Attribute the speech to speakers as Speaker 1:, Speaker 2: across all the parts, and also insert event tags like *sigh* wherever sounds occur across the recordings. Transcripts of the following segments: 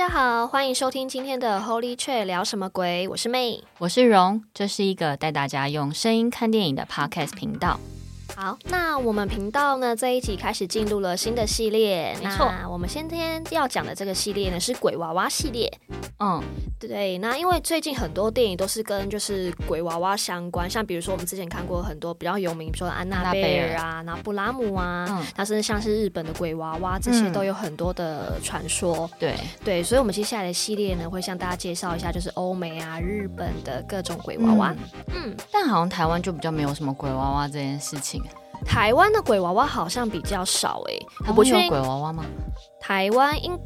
Speaker 1: 大家好，欢迎收听今天的 Holy Chat 聊什么鬼？我是 May，
Speaker 2: 我是荣，这是一个带大家用声音看电影的 Podcast 频道。
Speaker 1: 好，那我们频道呢，这一集开始进入了新的系列。
Speaker 2: 没错，
Speaker 1: 那我们今天要讲的这个系列呢，是鬼娃娃系列。嗯，对。那因为最近很多电影都是跟就是鬼娃娃相关，像比如说我们之前看过很多比较有名，比如说安娜贝尔啊、拿布拉姆啊，嗯，它是像是日本的鬼娃娃，这些都有很多的传说。对对，所以我们接下来的系列呢，会向大家介绍一下，就是欧美啊、日本的各种鬼娃娃。
Speaker 2: 嗯，嗯，但好像台湾就比较没有什么鬼娃娃这件事情。
Speaker 1: 台湾的鬼娃娃好像比较少哎、欸，
Speaker 2: 我不确定鬼娃娃吗？
Speaker 1: 台湾印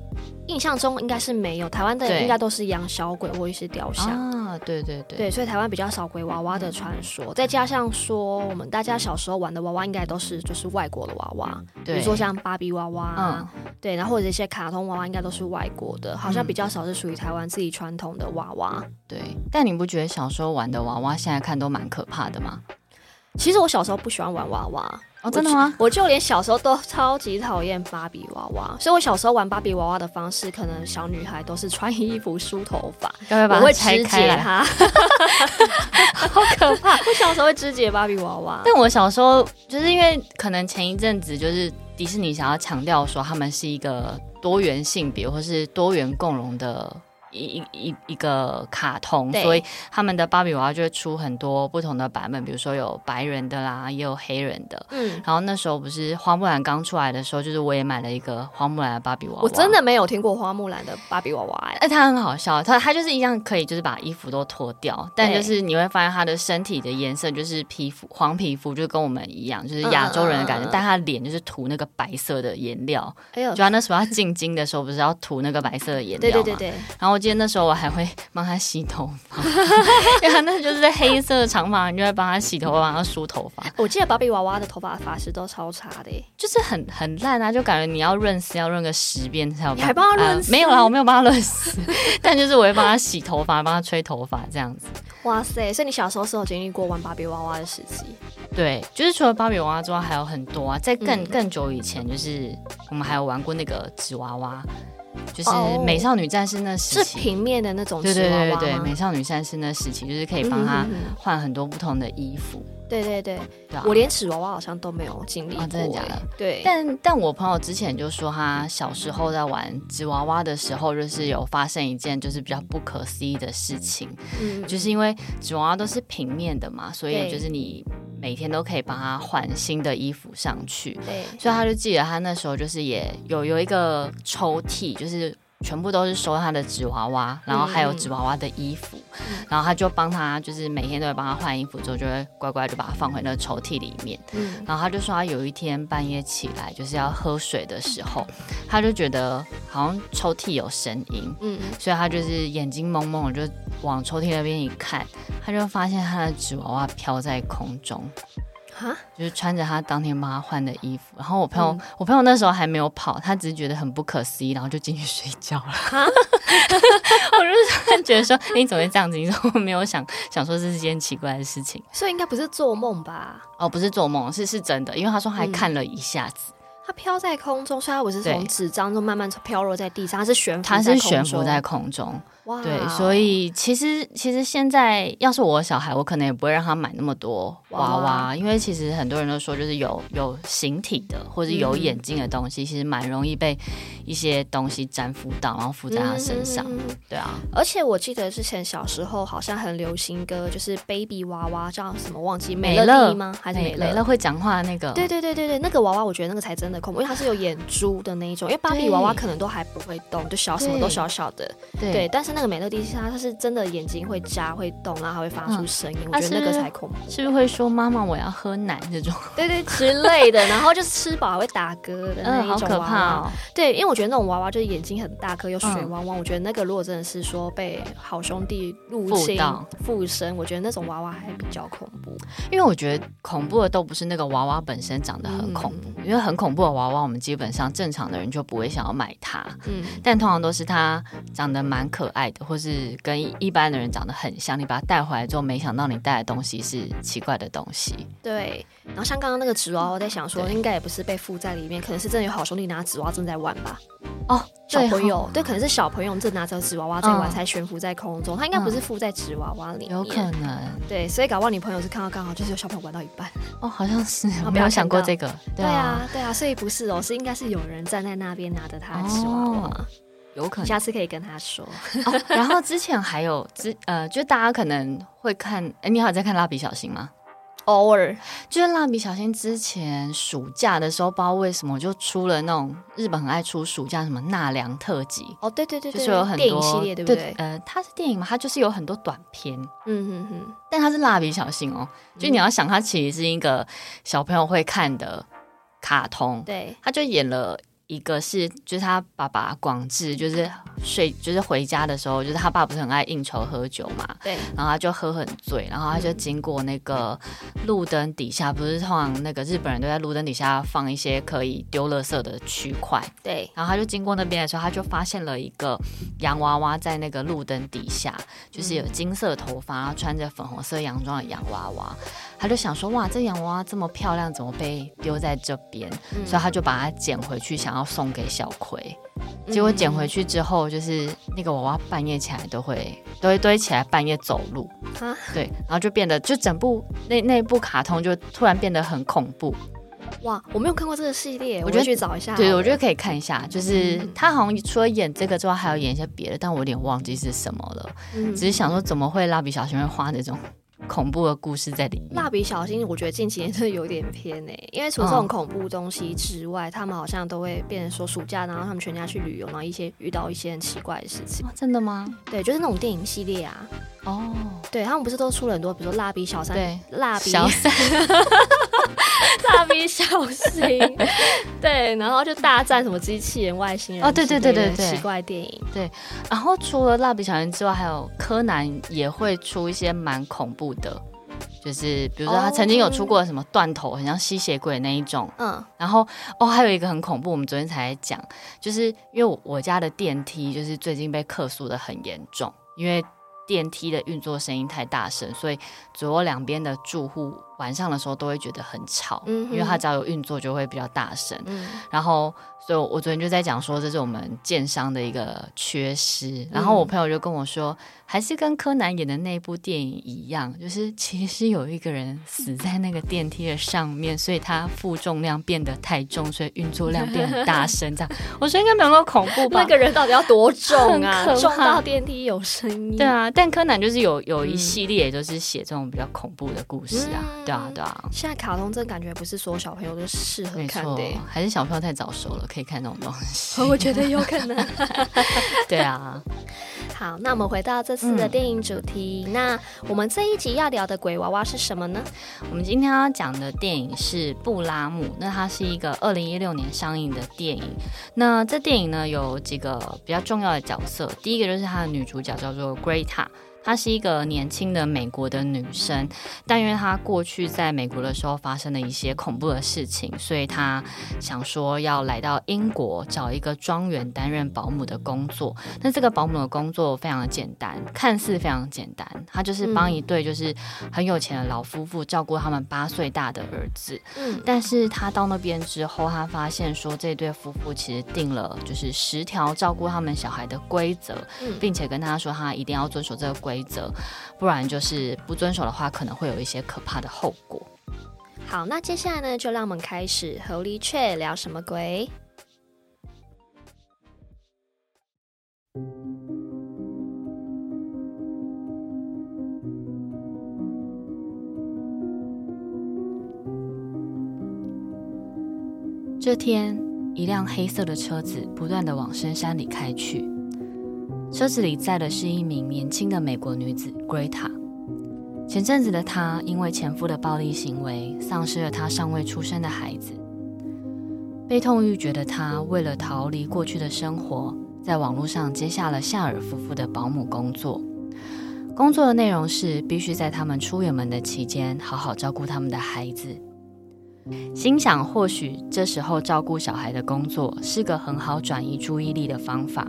Speaker 1: 印象中应该是没有，台湾的应该都是养小鬼或一些雕像
Speaker 2: 啊，对对对，
Speaker 1: 对，所以台湾比较少鬼娃娃的传说。再加上说，我们大家小时候玩的娃娃应该都是就是外国的娃娃，比如说像芭比娃娃，嗯，对，然后或者一些卡通娃娃应该都是外国的，好像比较少是属于台湾自己传统的娃娃。
Speaker 2: 对，但你不觉得小时候玩的娃娃现在看都蛮可怕的吗？
Speaker 1: 其实我小时候不喜欢玩娃娃
Speaker 2: 哦，真的吗？
Speaker 1: 我就连小时候都超级讨厌芭比娃娃，所以我小时候玩芭比娃娃的方式，可能小女孩都是穿衣服梳头发，我会肢解它，*laughs* 好可怕！*laughs* 我小时候会肢解芭比娃娃，
Speaker 2: 但我小时候就是因为可能前一阵子就是迪士尼想要强调说他们是一个多元性别或是多元共融的。一一一个卡通，所以他们的芭比娃娃就会出很多不同的版本，比如说有白人的啦，也有黑人的。嗯，然后那时候不是花木兰刚出来的时候，就是我也买了一个花木兰的芭比娃娃。
Speaker 1: 我真的没有听过花木兰的芭比娃娃哎，
Speaker 2: 哎，它很好笑，它它就是一样可以就是把衣服都脱掉，但就是你会发现它的身体的颜色就是皮肤黄皮肤，就跟我们一样，就是亚洲人的感觉，嗯、但它脸就是涂那个白色的颜料。哎呦，就他那时候要进京的时候，不是要涂那个白色的颜料对对对。然后我记得那时候我还会帮他洗头发，*laughs* 因为他那就是黑色的长发，你就会帮他洗头发，帮他梳头发。
Speaker 1: 我记得芭比娃娃的头发发质都超差的，
Speaker 2: 就是很很烂啊，就感觉你要润丝要润个十遍才有。
Speaker 1: 你还帮他润丝？
Speaker 2: 没有啦，我没有帮他润丝，*laughs* 但就是我会帮他洗头发，帮他吹头发这样子。
Speaker 1: 哇塞！所以你小时候是有经历过玩芭比娃娃的时期？
Speaker 2: 对，就是除了芭比娃娃之外，还有很多啊。在更、嗯、更久以前，就是我们还有玩过那个纸娃娃。就是美少女战士那时期，
Speaker 1: 是平面的那种，
Speaker 2: 对对对对，美少女战士那时期就是可以帮她换很多不同的衣服。
Speaker 1: 对对对，对啊、我连纸娃娃好像都没有经历过、真的假的？对。
Speaker 2: 但但我朋友之前就说，他小时候在玩纸娃娃的时候，就是有发生一件就是比较不可思议的事情，嗯，就是因为纸娃娃都是平面的嘛，所以就是你每天都可以帮他换新的衣服上去，对。所以他就记得他那时候就是也有有一个抽屉，就是。全部都是收他的纸娃娃，然后还有纸娃娃的衣服，嗯、然后他就帮他，就是每天都会帮他换衣服，之后就会乖乖就把它放回那个抽屉里面。嗯、然后他就说他有一天半夜起来就是要喝水的时候，他就觉得好像抽屉有声音，嗯，所以他就是眼睛蒙蒙就往抽屉那边一看，他就发现他的纸娃娃飘在空中。哈，就是穿着他当天帮他换的衣服，然后我朋友，嗯、我朋友那时候还没有跑，他只是觉得很不可思议，然后就进去睡觉了。*laughs* 哈，*laughs* 我就是觉得说，你怎么会这样子？你说我没有想想说这是件奇怪的事情，
Speaker 1: 所以应该不是做梦吧？
Speaker 2: 哦，不是做梦，是是真的，因为他说还看了一下子。嗯
Speaker 1: 它飘在空中，虽然我是从纸张中慢慢飘落在地上，它是悬浮，
Speaker 2: 它是悬浮在空中。哇，对，所以其实其实现在要是我小孩，我可能也不会让他买那么多娃娃，因为其实很多人都说，就是有有形体的或者有眼睛的东西，嗯、其实蛮容易被一些东西粘附到，然后附在他身上。嗯、对啊，
Speaker 1: 而且我记得之前小时候好像很流行一个，就是 baby 娃娃叫什么忘记美乐吗？还是美
Speaker 2: 乐？会讲话的那个？
Speaker 1: 对对对对对，那个娃娃我觉得那个才真的恐怖，因为它是有眼珠的那一种。因为芭比娃娃可能都还不会动，就小什么都小小的。对，对但是那个美乐蒂它它是真的眼睛会眨会动，然后还会发出声音，嗯、我觉得那个才恐怖。
Speaker 2: 是不是会说妈妈我要喝奶这种？
Speaker 1: 对对之类的，然后就是吃饱还会打嗝的那一种娃娃。嗯、好可怕哦。对，因为我觉得那种娃娃就是眼睛很大颗又水汪汪，嗯、我觉得那个如果真的是说被好兄弟入侵附身，我觉得那种娃娃还比较恐怖。
Speaker 2: 因为我觉得恐怖的都不是那个娃娃本身长得很恐怖，嗯、因为很恐怖的娃娃，我们基本上正常的人就不会想要买它。嗯，但通常都是它长得蛮可爱的，或是跟一般的人长得很像。你把它带回来之后，没想到你带的东西是奇怪的东西。
Speaker 1: 对，然后像刚刚那个纸娃娃，我在想说，应该也不是被附在里面，可能是真的有好兄弟拿纸娃娃正在玩吧。哦，小朋友，对，可能是小朋友正拿着纸娃娃在玩，才悬浮在空中。他应该不是附在纸娃娃里面，
Speaker 2: 有可能。对，
Speaker 1: 所以搞不好你朋友是看到刚好就是有小朋友玩到一半。
Speaker 2: 哦，好像是，我没有想过这个。
Speaker 1: 对啊，对啊，所以不是哦，是应该是有人站在那边拿着他的纸娃娃。
Speaker 2: 有可能，
Speaker 1: 下次可以跟他说。
Speaker 2: 然后之前还有之呃，就大家可能会看，哎，你好，在看蜡笔小新吗？
Speaker 1: 偶尔，
Speaker 2: 就是蜡笔小新之前暑假的时候，不知道为什么就出了那种日本很爱出暑假什么纳凉特辑。
Speaker 1: 哦，对对对，
Speaker 2: 就是有很多
Speaker 1: 电影系列，对不对？
Speaker 2: 呃，它是电影嘛，它就是有很多短片。
Speaker 1: 嗯哼哼，
Speaker 2: 但它是蜡笔小新哦，就你要想，它其实是一个小朋友会看的卡通。
Speaker 1: 对，
Speaker 2: 他就演了。一个是，就是他爸爸广志，就是睡，就是回家的时候，就是他爸不是很爱应酬喝酒嘛，
Speaker 1: 对，
Speaker 2: 然后他就喝很醉，然后他就经过那个路灯底下，不是通常那个日本人都在路灯底下放一些可以丢垃圾的区块，
Speaker 1: 对，
Speaker 2: 然后他就经过那边的时候，他就发现了一个洋娃娃在那个路灯底下，就是有金色头发，然后穿着粉红色洋装的洋娃娃。他就想说，哇，这洋娃娃这么漂亮，怎么被丢在这边？嗯、所以他就把它捡回去，想要送给小葵。结果捡回去之后，就是那个娃娃半夜起来都会都会堆起来，半夜走路。啊，对，然后就变得就整部那那部卡通就突然变得很恐怖。
Speaker 1: 哇，我没有看过这个系列，我就去找一下。
Speaker 2: 对，我觉得可以看一下。就是他好像除了演这个之外，还有演一些别的，但我有点忘记是什么了。嗯、只是想说，怎么会蜡笔小新会画那种？恐怖的故事在里面。蜡
Speaker 1: 笔小新，我觉得近几年真的有点偏哎，因为除了这种恐怖东西之外，嗯、他们好像都会变成说暑假，然后他们全家去旅游，然后一些遇到一些很奇怪的事情。
Speaker 2: 哦、真的吗？
Speaker 1: 对，就是那种电影系列啊。哦，对他们不是都出了很多，比如说蜡笔小三，
Speaker 2: 对，
Speaker 1: 蜡笔
Speaker 2: 小三，
Speaker 1: 蜡笔小新，对，然后就大战什么机器人、外星人，
Speaker 2: 哦，对对对对对，
Speaker 1: 奇怪电影，
Speaker 2: 对。然后除了蜡笔小新之外，还有柯南也会出一些蛮恐怖的，就是比如说他曾经有出过什么断头，很像吸血鬼那一种，嗯。然后哦，还有一个很恐怖，我们昨天才讲，就是因为我我家的电梯就是最近被客诉的很严重，因为。电梯的运作声音太大声，所以左右两边的住户晚上的时候都会觉得很吵，嗯、因为它只要有运作就会比较大声。嗯、然后，所以我昨天就在讲说，这是我们建商的一个缺失。然后我朋友就跟我说，还是跟柯南演的那部电影一样，就是其实有一个人死在那个电梯的上面，所以他负重量变得太重，所以运作量变很大声。这样，我说应该没有那么恐怖吧？
Speaker 1: 那个人到底要多 *laughs* 重啊？重到电梯有声音？
Speaker 2: 对啊。但柯南就是有有一系列，就是写这种比较恐怖的故事啊，嗯、对啊，对啊。
Speaker 1: 现在卡通真的感觉不是所有小朋友都适合看的，
Speaker 2: 还是小朋友太早熟了，可以看那种东西。
Speaker 1: 我觉得有可能。*laughs*
Speaker 2: 对啊。
Speaker 1: 好，那我们回到这次的电影主题。嗯、那我们这一集要聊的鬼娃娃是什么呢？
Speaker 2: 我们今天要讲的电影是《布拉姆》，那它是一个二零一六年上映的电影。那这电影呢，有几个比较重要的角色，第一个就是它的女主角叫做 Greta。她是一个年轻的美国的女生，但因为她过去在美国的时候发生了一些恐怖的事情，所以她想说要来到英国找一个庄园担任保姆的工作。那这个保姆的工作非常的简单，看似非常简单，她就是帮一对就是很有钱的老夫妇照顾他们八岁大的儿子。嗯，但是她到那边之后，她发现说这对夫妇其实定了就是十条照顾他们小孩的规则，并且跟他说他一定要遵守这个规。规则，不然就是不遵守的话，可能会有一些可怕的后果。
Speaker 1: 好，那接下来呢，就让我们开始和李雀聊什么鬼。
Speaker 2: 这天，一辆黑色的车子不断的往深山里开去。车子里载的是一名年轻的美国女子 Greta。前阵子的她因为前夫的暴力行为，丧失了她尚未出生的孩子。悲痛欲绝的她，为了逃离过去的生活，在网络上接下了夏尔夫妇的保姆工作。工作的内容是必须在他们出远门的期间，好好照顾他们的孩子。心想，或许这时候照顾小孩的工作是个很好转移注意力的方法。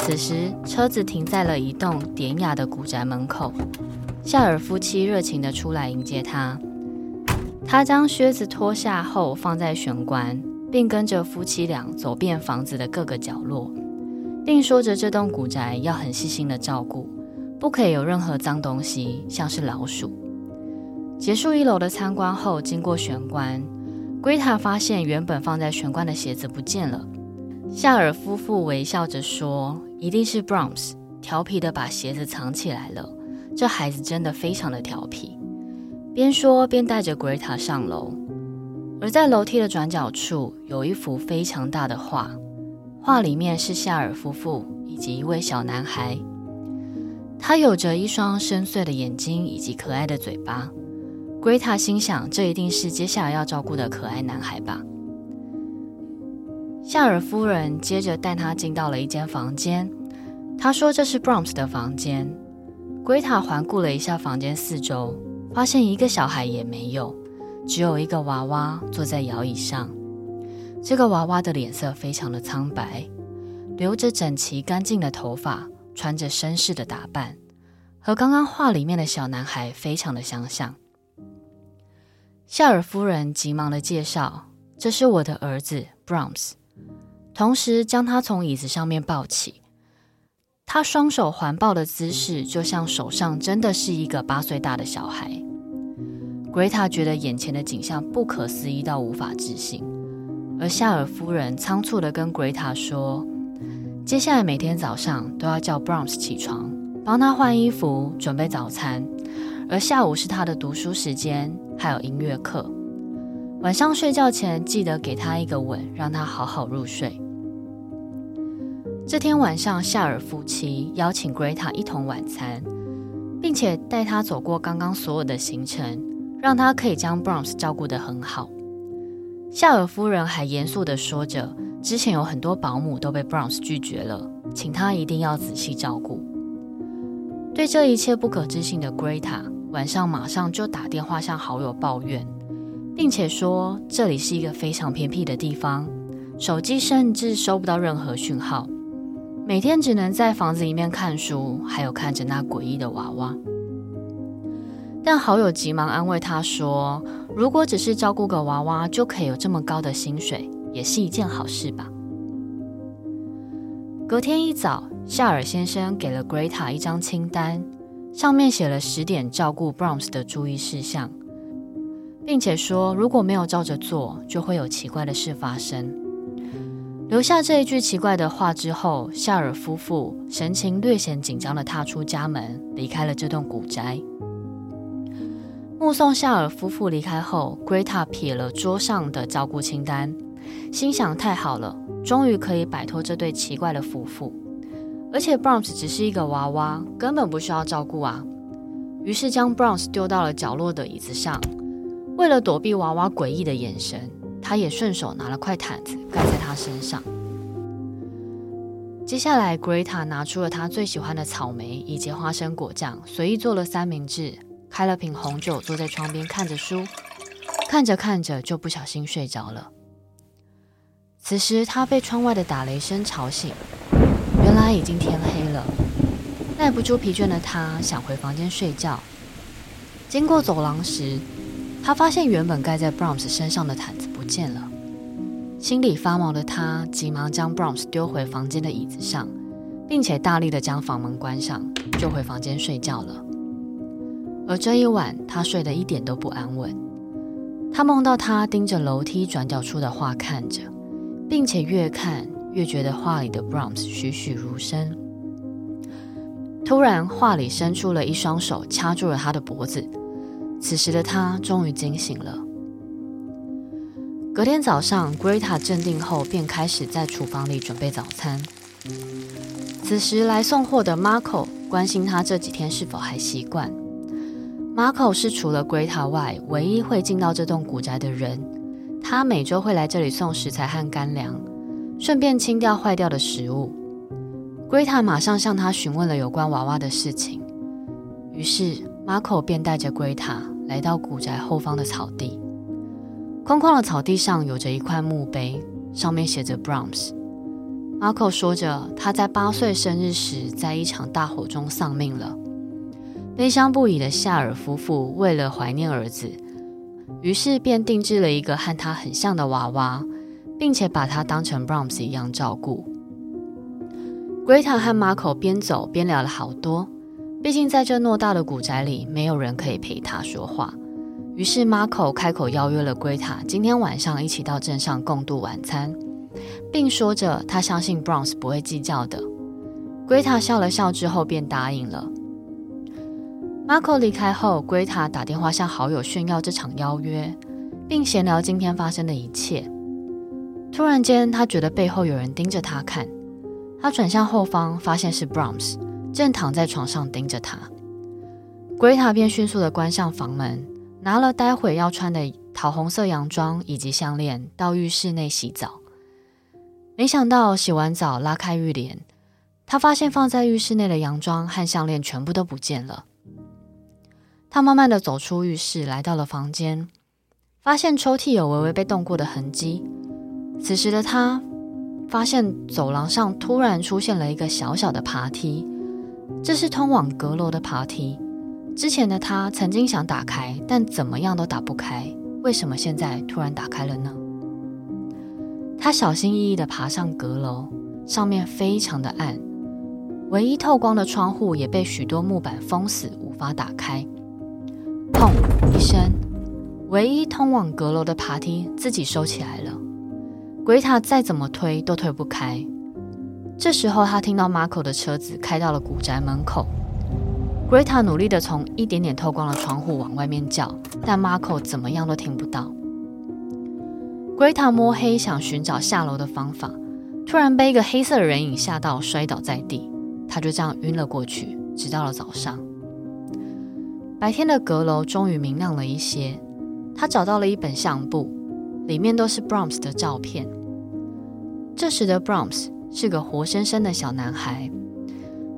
Speaker 2: 此时，车子停在了一栋典雅的古宅门口，夏尔夫妻热情地出来迎接他。他将靴子脱下后放在玄关，并跟着夫妻俩走遍房子的各个角落，并说着这栋古宅要很细心的照顾，不可以有任何脏东西，像是老鼠。结束一楼的参观后，经过玄关，Greta 发现原本放在玄关的鞋子不见了。夏尔夫妇微笑着说：“一定是 Brahms 调皮的把鞋子藏起来了，这孩子真的非常的调皮。”边说边带着 Greta 上楼，而在楼梯的转角处有一幅非常大的画，画里面是夏尔夫妇以及一位小男孩，他有着一双深邃的眼睛以及可爱的嘴巴。Greta 心想，这一定是接下来要照顾的可爱男孩吧。夏尔夫人接着带他进到了一间房间，她说这是 Brahms 的房间。圭塔环顾了一下房间四周。发现一个小孩也没有，只有一个娃娃坐在摇椅上。这个娃娃的脸色非常的苍白，留着整齐干净的头发，穿着绅士的打扮，和刚刚画里面的小男孩非常的相像。夏尔夫人急忙的介绍：“这是我的儿子 Brahms。”同时将他从椅子上面抱起。他双手环抱的姿势，就像手上真的是一个八岁大的小孩。Greta 觉得眼前的景象不可思议到无法置信，而夏尔夫人仓促地跟 Greta 说：“接下来每天早上都要叫 Brahms 起床，帮他换衣服、准备早餐，而下午是他的读书时间，还有音乐课。晚上睡觉前记得给他一个吻，让他好好入睡。”这天晚上，夏尔夫妻邀请 Greta 一同晚餐，并且带他走过刚刚所有的行程，让他可以将 b r o n s 照顾得很好。夏尔夫人还严肃地说着，之前有很多保姆都被 b r o n s 拒绝了，请他一定要仔细照顾。对这一切不可置信的 Greta，晚上马上就打电话向好友抱怨，并且说这里是一个非常偏僻的地方，手机甚至收不到任何讯号。每天只能在房子里面看书，还有看着那诡异的娃娃。但好友急忙安慰他说：“如果只是照顾个娃娃就可以有这么高的薪水，也是一件好事吧。”隔天一早，夏尔先生给了 Greta 一张清单，上面写了十点照顾 Brahms 的注意事项，并且说如果没有照着做，就会有奇怪的事发生。留下这一句奇怪的话之后，夏尔夫妇神情略显紧张地踏出家门，离开了这栋古宅。目送夏尔夫妇离开后，Greta 瞥了桌上的照顾清单，心想：太好了，终于可以摆脱这对奇怪的夫妇。而且 Brahms 只是一个娃娃，根本不需要照顾啊。于是将 Brahms 丢到了角落的椅子上，为了躲避娃娃诡异的眼神。他也顺手拿了块毯子盖在他身上。接下来，Greta 拿出了他最喜欢的草莓以及花生果酱，随意做了三明治，开了瓶红酒，坐在窗边看着书，看着看着就不小心睡着了。此时，他被窗外的打雷声吵醒，原来已经天黑了。耐不住疲倦的他想回房间睡觉，经过走廊时，他发现原本盖在 Brahms 身上的毯子。不见了，心里发毛的他急忙将 Brahms 丢回房间的椅子上，并且大力的将房门关上，就回房间睡觉了。而这一晚，他睡得一点都不安稳。他梦到他盯着楼梯转角处的画看着，并且越看越觉得画里的 Brahms 栩栩如生。突然，画里伸出了一双手，掐住了他的脖子。此时的他终于惊醒了。隔天早上，Greta 镇定后，便开始在厨房里准备早餐。此时来送货的 Marco 关心他这几天是否还习惯。Marco 是除了 Greta 外唯一会进到这栋古宅的人。他每周会来这里送食材和干粮，顺便清掉坏掉的食物。Greta 马上向他询问了有关娃娃的事情。于是 Marco 便带着 Greta 来到古宅后方的草地。空旷的草地上有着一块墓碑，上面写着 Brahms。Marco 说着，他在八岁生日时在一场大火中丧命了。悲伤不已的夏尔夫妇为了怀念儿子，于是便定制了一个和他很像的娃娃，并且把他当成 Brahms 一样照顾。Greta 和 Marco 边走边聊了好多，毕竟在这偌大的古宅里，没有人可以陪他说话。于是，Marco 开口邀约了 Greta 今天晚上一起到镇上共度晚餐，并说着他相信 Brahms 不会计较的。Greta 笑了笑之后便答应了。Marco 离开后，Greta 打电话向好友炫耀这场邀约，并闲聊今天发生的一切。突然间，他觉得背后有人盯着他看，他转向后方，发现是 Brahms 正躺在床上盯着他。Greta 便迅速地关上房门。拿了待会要穿的桃红色洋装以及项链到浴室内洗澡，没想到洗完澡拉开浴帘，他发现放在浴室内的洋装和项链全部都不见了。他慢慢的走出浴室，来到了房间，发现抽屉有微微被动过的痕迹。此时的他发现走廊上突然出现了一个小小的爬梯，这是通往阁楼的爬梯。之前的他曾经想打开，但怎么样都打不开。为什么现在突然打开了呢？他小心翼翼地爬上阁楼，上面非常的暗，唯一透光的窗户也被许多木板封死，无法打开。砰一声，唯一通往阁楼的爬梯自己收起来了。鬼塔再怎么推都推不开。这时候，他听到 Marco 的车子开到了古宅门口。Greta 努力地从一点点透光的窗户往外面叫，但 Marco 怎么样都听不到。Greta 摸黑想寻找下楼的方法，突然被一个黑色的人影吓到，摔倒在地。他就这样晕了过去，直到了早上。白天的阁楼终于明亮了一些，他找到了一本相簿，里面都是 Brahms 的照片。这时的 Brahms 是个活生生的小男孩。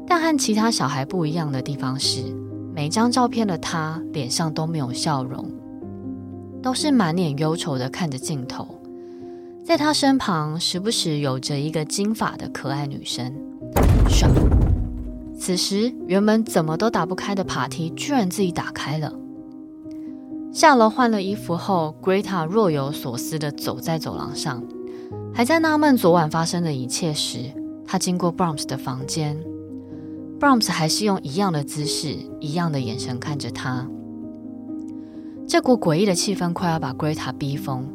Speaker 2: 但和其他小孩不一样的地方是，每张照片的他脸上都没有笑容，都是满脸忧愁的看着镜头。在他身旁，时不时有着一个金发的可爱女生。唰！此时，原本怎么都打不开的爬梯居然自己打开了。下楼换了衣服后，Greta 若有所思的走在走廊上，还在纳闷昨晚发生的一切时，他经过 Brahms 的房间。Brahms 还是用一样的姿势、一样的眼神看着他。这股诡异的气氛快要把 Greta 逼疯。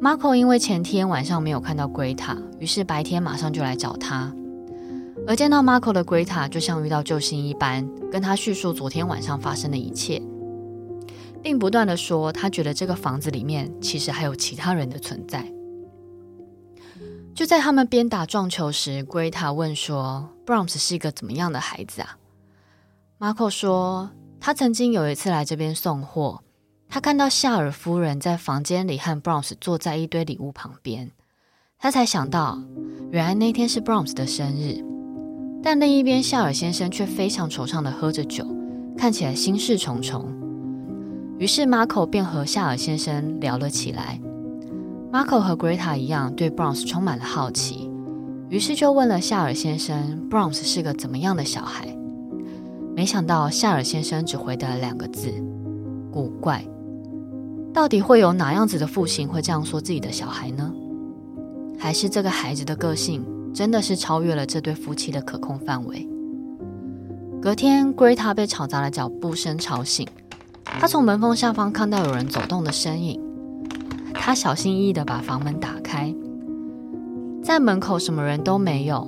Speaker 2: Marco 因为前天晚上没有看到 Greta，于是白天马上就来找他。而见到 Marco 的 Greta 就像遇到救星一般，跟他叙述昨天晚上发生的一切，并不断地说他觉得这个房子里面其实还有其他人的存在。就在他们边打撞球时，Greta 问说：“Brahms 是一个怎么样的孩子啊？”Marco 说：“他曾经有一次来这边送货，他看到夏尔夫人在房间里和 Brahms 坐在一堆礼物旁边，他才想到，原来那天是 Brahms 的生日。但另一边，夏尔先生却非常惆怅地喝着酒，看起来心事重重。于是 Marco 便和夏尔先生聊了起来。” Marco 和 Greta 一样，对 Brahms 充满了好奇，于是就问了夏尔先生：“Brahms 是个怎么样的小孩？”没想到夏尔先生只回答了两个字：“古怪。”到底会有哪样子的父亲会这样说自己的小孩呢？还是这个孩子的个性真的是超越了这对夫妻的可控范围？隔天，Greta 被吵杂的脚步声吵醒，他从门缝下方看到有人走动的身影。他小心翼翼地把房门打开，在门口什么人都没有，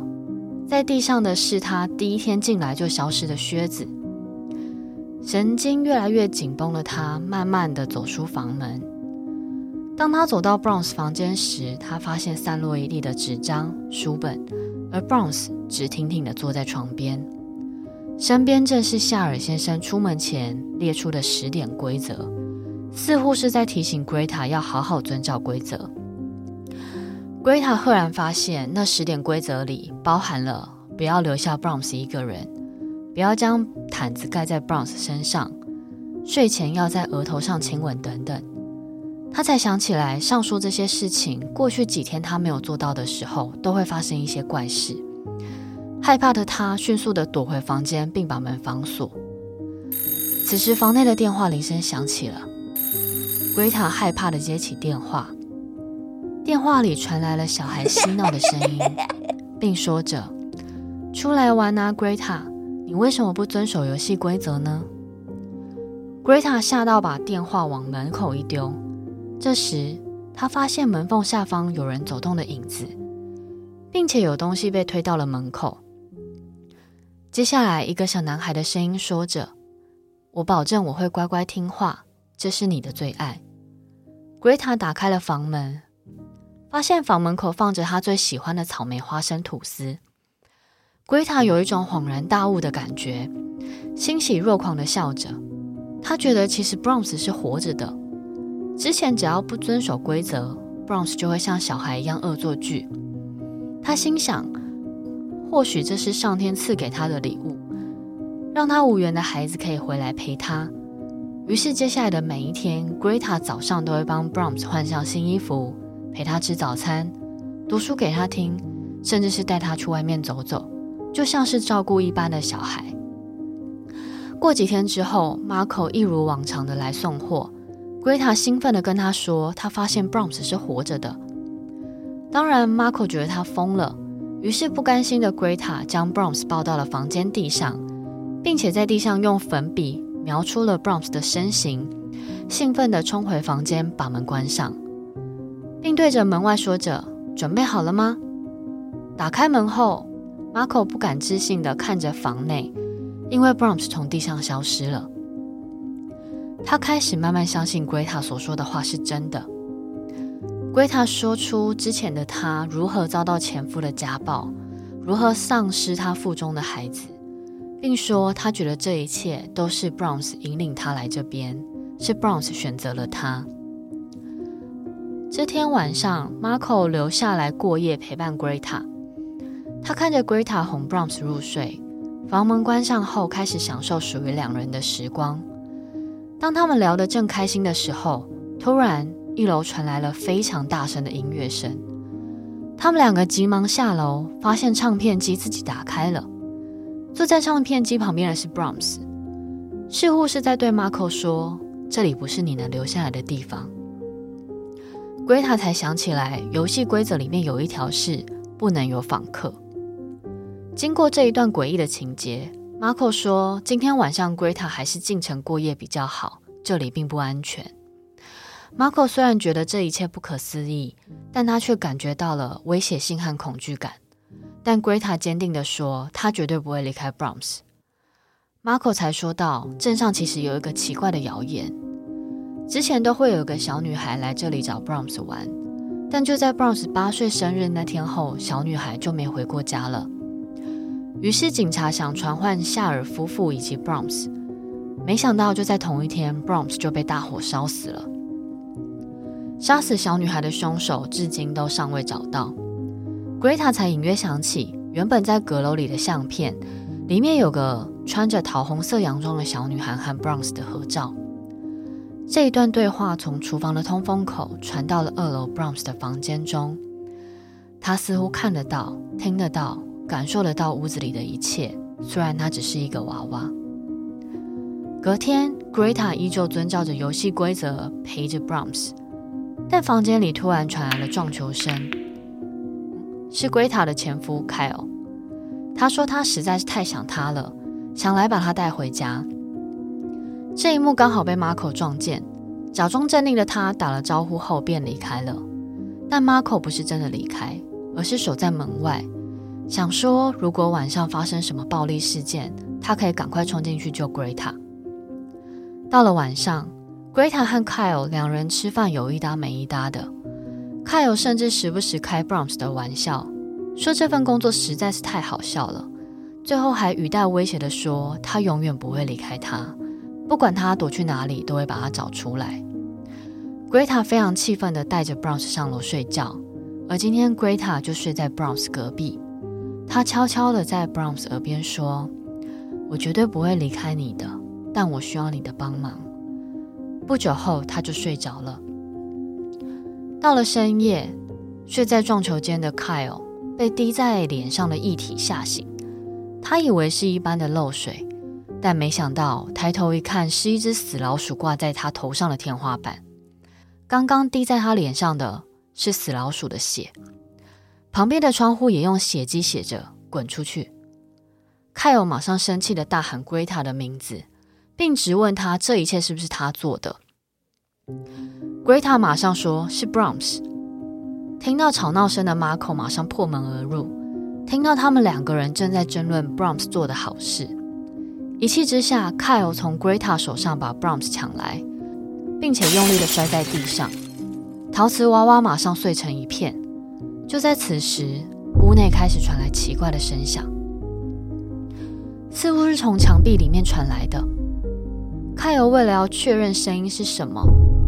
Speaker 2: 在地上的是他第一天进来就消失的靴子。神经越来越紧绷的他，慢慢地走出房门。当他走到 Bronze 房间时，他发现散落一地的纸张、书本，而 Bronze 直挺挺地坐在床边，身边正是夏尔先生出门前列出的十点规则，似乎是在提醒 Greta 要好好遵照规则。Greta 赫然发现，那十点规则里包含了不要留下 Bronze 一个人，不要将毯子盖在 Bronze 身上，睡前要在额头上亲吻等等。他才想起来，上述这些事情，过去几天他没有做到的时候，都会发生一些怪事。害怕的他迅速地躲回房间，并把门反锁。此时，房内的电话铃声响起了。Greta 害怕的接起电话。电话里传来了小孩嬉闹的声音，*laughs* 并说着：“出来玩啊，Greta，你为什么不遵守游戏规则呢？”Greta 吓到把电话往门口一丢。这时，他发现门缝下方有人走动的影子，并且有东西被推到了门口。接下来，一个小男孩的声音说着：“我保证我会乖乖听话，这是你的最爱。”Greta 打开了房门。发现房门口放着他最喜欢的草莓花生吐司，Greta 有一种恍然大悟的感觉，欣喜若狂的笑着。他觉得其实 Bronze 是活着的。之前只要不遵守规则，Bronze 就会像小孩一样恶作剧。他心想，或许这是上天赐给他的礼物，让他无缘的孩子可以回来陪他。于是接下来的每一天，Greta 早上都会帮 Bronze 换上新衣服。陪他吃早餐，读书给他听，甚至是带他去外面走走，就像是照顾一般的小孩。过几天之后，Marco 一如往常的来送货，Greta 兴奋的跟他说，他发现 Bronze 是活着的。当然，Marco 觉得他疯了，于是不甘心的 Greta 将 Bronze 抱到了房间地上，并且在地上用粉笔描出了 Bronze 的身形，兴奋地冲回房间，把门关上。并对着门外说着：“准备好了吗？”打开门后，Marco 不敢置信地看着房内，因为 Bronze 从地上消失了。他开始慢慢相信 Greta 所说的话是真的。Greta 说出之前的他如何遭到前夫的家暴，如何丧失他腹中的孩子，并说他觉得这一切都是 Bronze 引领他来这边，是 Bronze 选择了他。这天晚上，Marco 留下来过夜陪伴 Greta。他看着 Greta 哄 Bronze 入睡，房门关上后，开始享受属于两人的时光。当他们聊得正开心的时候，突然一楼传来了非常大声的音乐声。他们两个急忙下楼，发现唱片机自己打开了。坐在唱片机旁边的是 Bronze，似乎是在对 Marco 说：“这里不是你能留下来的地方。” Greta 才想起来，游戏规则里面有一条是不能有访客。经过这一段诡异的情节，Marco 说：“今天晚上 Greta 还是进城过夜比较好，这里并不安全。” Marco 虽然觉得这一切不可思议，但他却感觉到了威胁性和恐惧感。但 Greta 坚定地说：“他绝对不会离开 Bronze。” Marco 才说道：“镇上其实有一个奇怪的谣言。”之前都会有个小女孩来这里找 Bronze 玩，但就在 Bronze 八岁生日那天后，小女孩就没回过家了。于是警察想传唤夏尔夫妇以及 Bronze，没想到就在同一天，Bronze 就被大火烧死了。杀死小女孩的凶手至今都尚未找到。Greta 才隐约想起，原本在阁楼里的相片里面有个穿着桃红色洋装的小女孩和 Bronze 的合照。这一段对话从厨房的通风口传到了二楼 Bronze 的房间中，他似乎看得到、听得到、感受得到屋子里的一切，虽然他只是一个娃娃。隔天，Greta 依旧遵照着游戏规则陪着 Bronze，但房间里突然传来了撞球声，是 Greta 的前夫 Kyle。他说他实在是太想他了，想来把他带回家。这一幕刚好被 Marco 撞见，假装镇定的他打了招呼后便离开了。但 Marco 不是真的离开，而是守在门外，想说如果晚上发生什么暴力事件，他可以赶快冲进去救 Greta。到了晚上 Greta 和 Kyle 两人吃饭有一搭没一搭的，Kyle 甚至时不时开 Brahms 的玩笑，说这份工作实在是太好笑了，最后还语带威胁的说他永远不会离开他，不管他躲去哪里都会把他找出来。Greta 非常气愤的带着 Brahms 上楼睡觉，而今天 Greta 就睡在 Brahms 隔壁，他悄悄的在 Brahms 耳边说：“我绝对不会离开你的，但我需要你的帮忙。”不久后，他就睡着了。到了深夜，睡在撞球间的 Kyle 被滴在脸上的液体吓醒，他以为是一般的漏水，但没想到抬头一看，是一只死老鼠挂在他头上的天花板。刚刚滴在他脸上的是死老鼠的血，旁边的窗户也用血迹写着“滚出去”。Kyle 马上生气的大喊 Greta 的名字。并质问他这一切是不是他做的。Greta 马上说是 Brahms。听到吵闹声的 Marco 马上破门而入，听到他们两个人正在争论 Brahms 做的好事。一气之下，Kyle 从 Greta 手上把 Brahms 抢来，并且用力的摔在地上，陶瓷娃娃马上碎成一片。就在此时，屋内开始传来奇怪的声响，似乎是从墙壁里面传来的。Kyle 为了要确认声音是什么，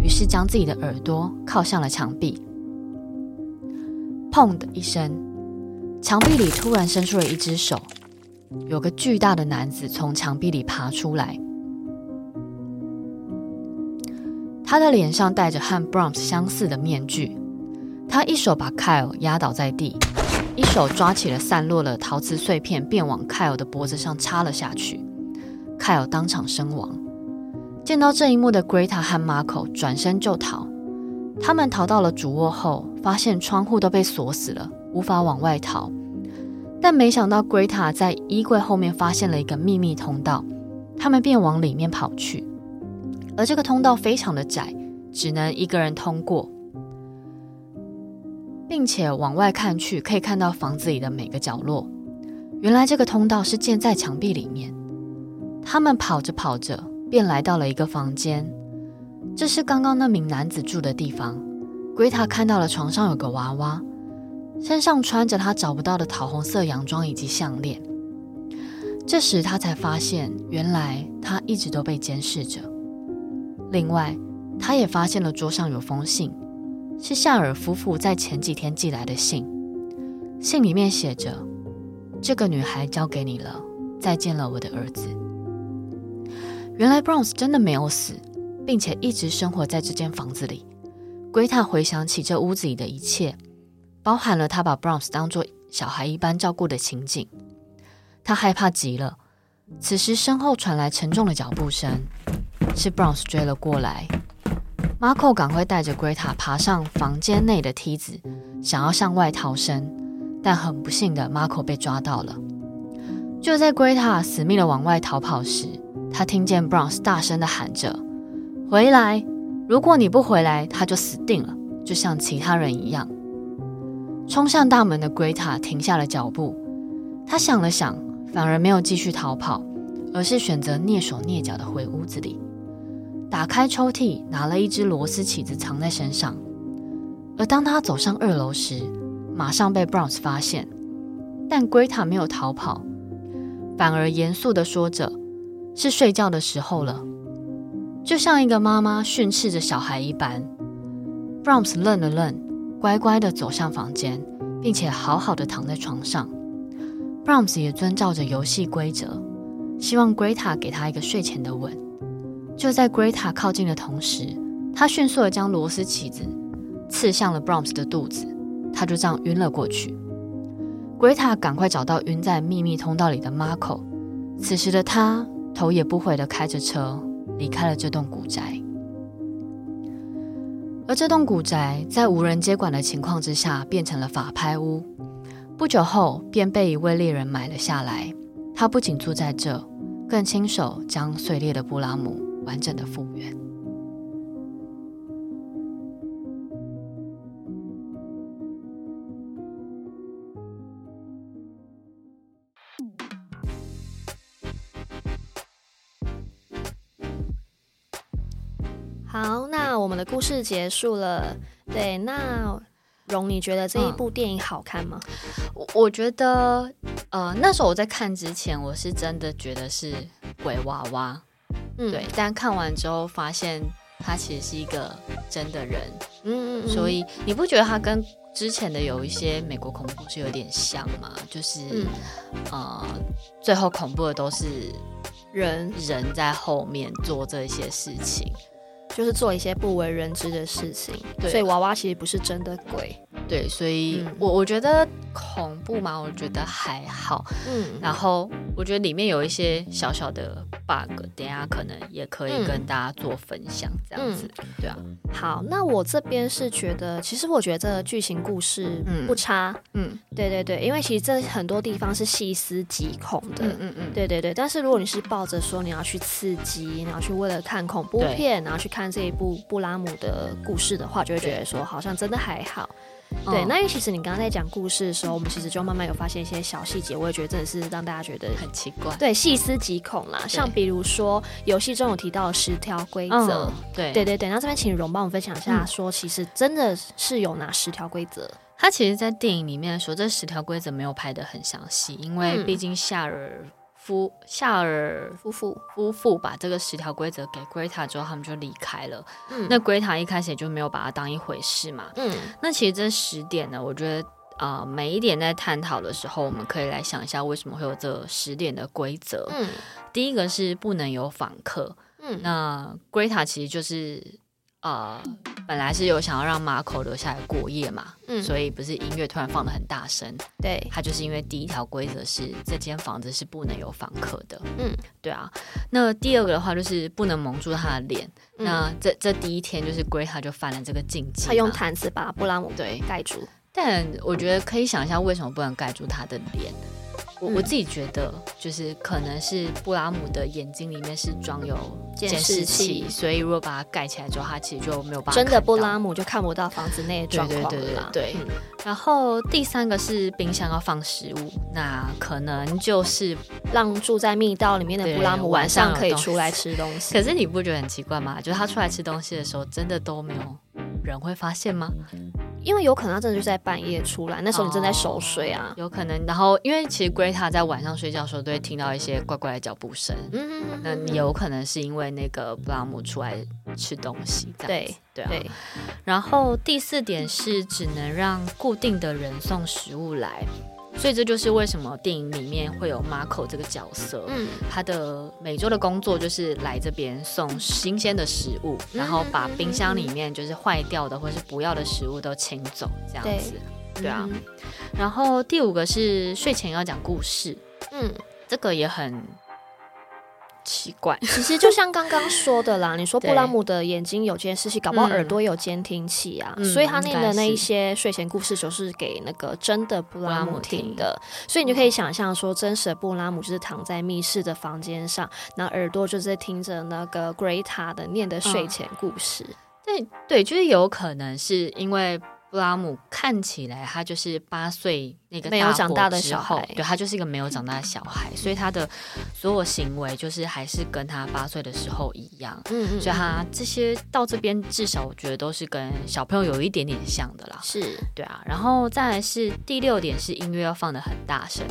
Speaker 2: 于是将自己的耳朵靠向了墙壁。砰的一声，墙壁里突然伸出了一只手，有个巨大的男子从墙壁里爬出来。他的脸上戴着和 Brahms 相似的面具，他一手把凯尔压倒在地，一手抓起了散落的陶瓷碎片，便往凯尔的脖子上插了下去。凯尔当场身亡。见到这一幕的 Greta 和 Marco 转身就逃，他们逃到了主卧后，发现窗户都被锁死了，无法往外逃。但没想到 Greta 在衣柜后面发现了一个秘密通道，他们便往里面跑去。而这个通道非常的窄，只能一个人通过，并且往外看去，可以看到房子里的每个角落。原来这个通道是建在墙壁里面。他们跑着跑着。便来到了一个房间，这是刚刚那名男子住的地方。Greta 看到了床上有个娃娃，身上穿着他找不到的桃红色洋装以及项链。这时他才发现，原来他一直都被监视着。另外，他也发现了桌上有封信，是夏尔夫妇在前几天寄来的信。信里面写着：“这个女孩交给你了，再见了，我的儿子。”原来 Bronze 真的没有死，并且一直生活在这间房子里。龟塔回想起这屋子里的一切，包含了他把 Bronze 当作小孩一般照顾的情景。他害怕极了。此时身后传来沉重的脚步声，是 Bronze 追了过来。Marco 赶快带着龟塔爬上房间内的梯子，想要向外逃生，但很不幸的，Marco 被抓到了。就在龟塔死命的往外逃跑时，他听见 Brahms 大声的喊着：“回来！如果你不回来，他就死定了，就像其他人一样。”冲向大门的 Greta 停下了脚步。他想了想，反而没有继续逃跑，而是选择蹑手蹑脚的回屋子里，打开抽屉，拿了一只螺丝起子藏在身上。而当他走上二楼时，马上被 Brahms 发现，但 Greta 没有逃跑，反而严肃地说着。是睡觉的时候了，就像一个妈妈训斥着小孩一般。Brahms 愣了愣，乖乖地走向房间，并且好好的躺在床上。Brahms 也遵照着游戏规则，希望 Greta 给他一个睡前的吻。就在 Greta 靠近的同时，他迅速地将螺丝起子刺向了 Brahms 的肚子，他就这样晕了过去。Greta 赶快找到晕在秘密通道里的 Marco，此时的他。头也不回的开着车离开了这栋古宅，而这栋古宅在无人接管的情况之下变成了法拍屋。不久后便被一位猎人买了下来。他不仅住在这，更亲手将碎裂的布拉姆完整的复原。
Speaker 1: 我们的故事结束了。对，那荣，你觉得这一部电影好看吗？
Speaker 2: 我、嗯、我觉得，呃，那时候我在看之前，我是真的觉得是鬼娃娃。嗯，对。但看完之后，发现他其实是一个真的人。嗯，嗯，嗯，所以你不觉得他跟之前的有一些美国恐怖故事有点像吗？就是，嗯、呃，最后恐怖的都是人人在后面做这些事情。
Speaker 1: 就是做一些不为人知的事情，对，所以娃娃其实不是真的鬼。
Speaker 2: 对，所以我我觉得恐怖嘛，我觉得还好。嗯，然后我觉得里面有一些小小的 bug，等下可能也可以跟大家做分享，这样子。嗯、对啊，
Speaker 1: 好，那我这边是觉得，其实我觉得这个剧情故事不差。嗯，对对对，因为其实这很多地方是细思极恐的。嗯嗯嗯，对对对。但是如果你是抱着说你要去刺激，你要去为了看恐怖片，然后去看这一部布拉姆的故事的话，就会觉得说好像真的还好。对，那因为其实你刚刚在讲故事的时候，我们其实就慢慢有发现一些小细节，我也觉得真的是让大家觉得
Speaker 2: 很奇怪。
Speaker 1: 对，细思极恐啦，像比如说游戏中有提到十条规则，对对对对。那这边请荣帮我们分享一下，说其实真的是有哪十条规则？
Speaker 2: 他其实，在电影里面说这十条规则没有拍的很详细，因为毕竟夏尔。夫夏尔夫妇夫妇把这个十条规则给 Greta 之后，他们就离开了。嗯，那 Greta 一开始也就没有把它当一回事嘛。嗯，那其实这十点呢，我觉得啊、呃，每一点在探讨的时候，我们可以来想一下为什么会有这十点的规则。嗯，第一个是不能有访客。嗯，那 Greta 其实就是。呃，本来是有想要让 Marco 留下来过夜嘛，嗯，所以不是音乐突然放的很大声，
Speaker 1: 对，
Speaker 2: 他就是因为第一条规则是这间房子是不能有访客的，嗯，对啊。那第二个的话就是不能蒙住他的脸，嗯，那这这第一天就是 Greta 就犯了这个禁忌，
Speaker 1: 他用毯子把布拉姆对。盖住，
Speaker 2: 但我觉得可以想一下为什么不能盖住他的脸。我我自己觉得，就是可能是布拉姆的眼睛里面是装有监视器，所以如果把它盖起来之后，它其实就没有办法。
Speaker 1: 真的布拉姆就看不到房子内的状况了。对对对对。
Speaker 2: 然后第三个是冰箱要放食物，那可能就是
Speaker 1: 让住在密道里面的布拉姆晚上可以出来吃东西。*laughs*
Speaker 2: 可是你不觉得很奇怪吗？就是他出来吃东西的时候，真的都没有人会发现吗？
Speaker 1: 因为有可能他真的就在半夜出来，那时候你正在熟睡啊，
Speaker 2: 有可能。然后因为其实 Greta 在晚上睡觉的时候都会听到一些怪怪的脚步声，嗯嗯，那有可能是因为那个布拉姆出来吃东西，对对啊。然后第四点是只能让固定的人送食物来。所以这就是为什么电影里面会有 Marco 这个角色，嗯，他的每周的工作就是来这边送新鲜的食物，然后把冰箱里面就是坏掉的或是不要的食物都清走，这样子，对，对啊。然后第五个是睡前要讲故事，嗯，这个也很。奇怪，*laughs*
Speaker 1: 其实就像刚刚说的啦，*laughs* 你说布拉姆的眼睛有监视器，搞不好耳朵有监听器啊，嗯、所以他念的那一些睡前故事就是给那个真的布拉姆听的，所以你就可以想象说，真实的布拉姆就是躺在密室的房间上，那耳朵就是听着那个 Greta 的念的睡前故事。嗯、
Speaker 2: 对对，就是有可能是因为。布拉姆看起来他就是八岁那个没有长大的小孩，对，他就是一个没有长大的小孩，所以他的所有行为就是还是跟他八岁的时候一样。嗯嗯，所以他这些到这边至少我觉得都是跟小朋友有一点点像的啦。
Speaker 1: 是，
Speaker 2: 对啊。然后再来是第六点是音乐要放的很大声，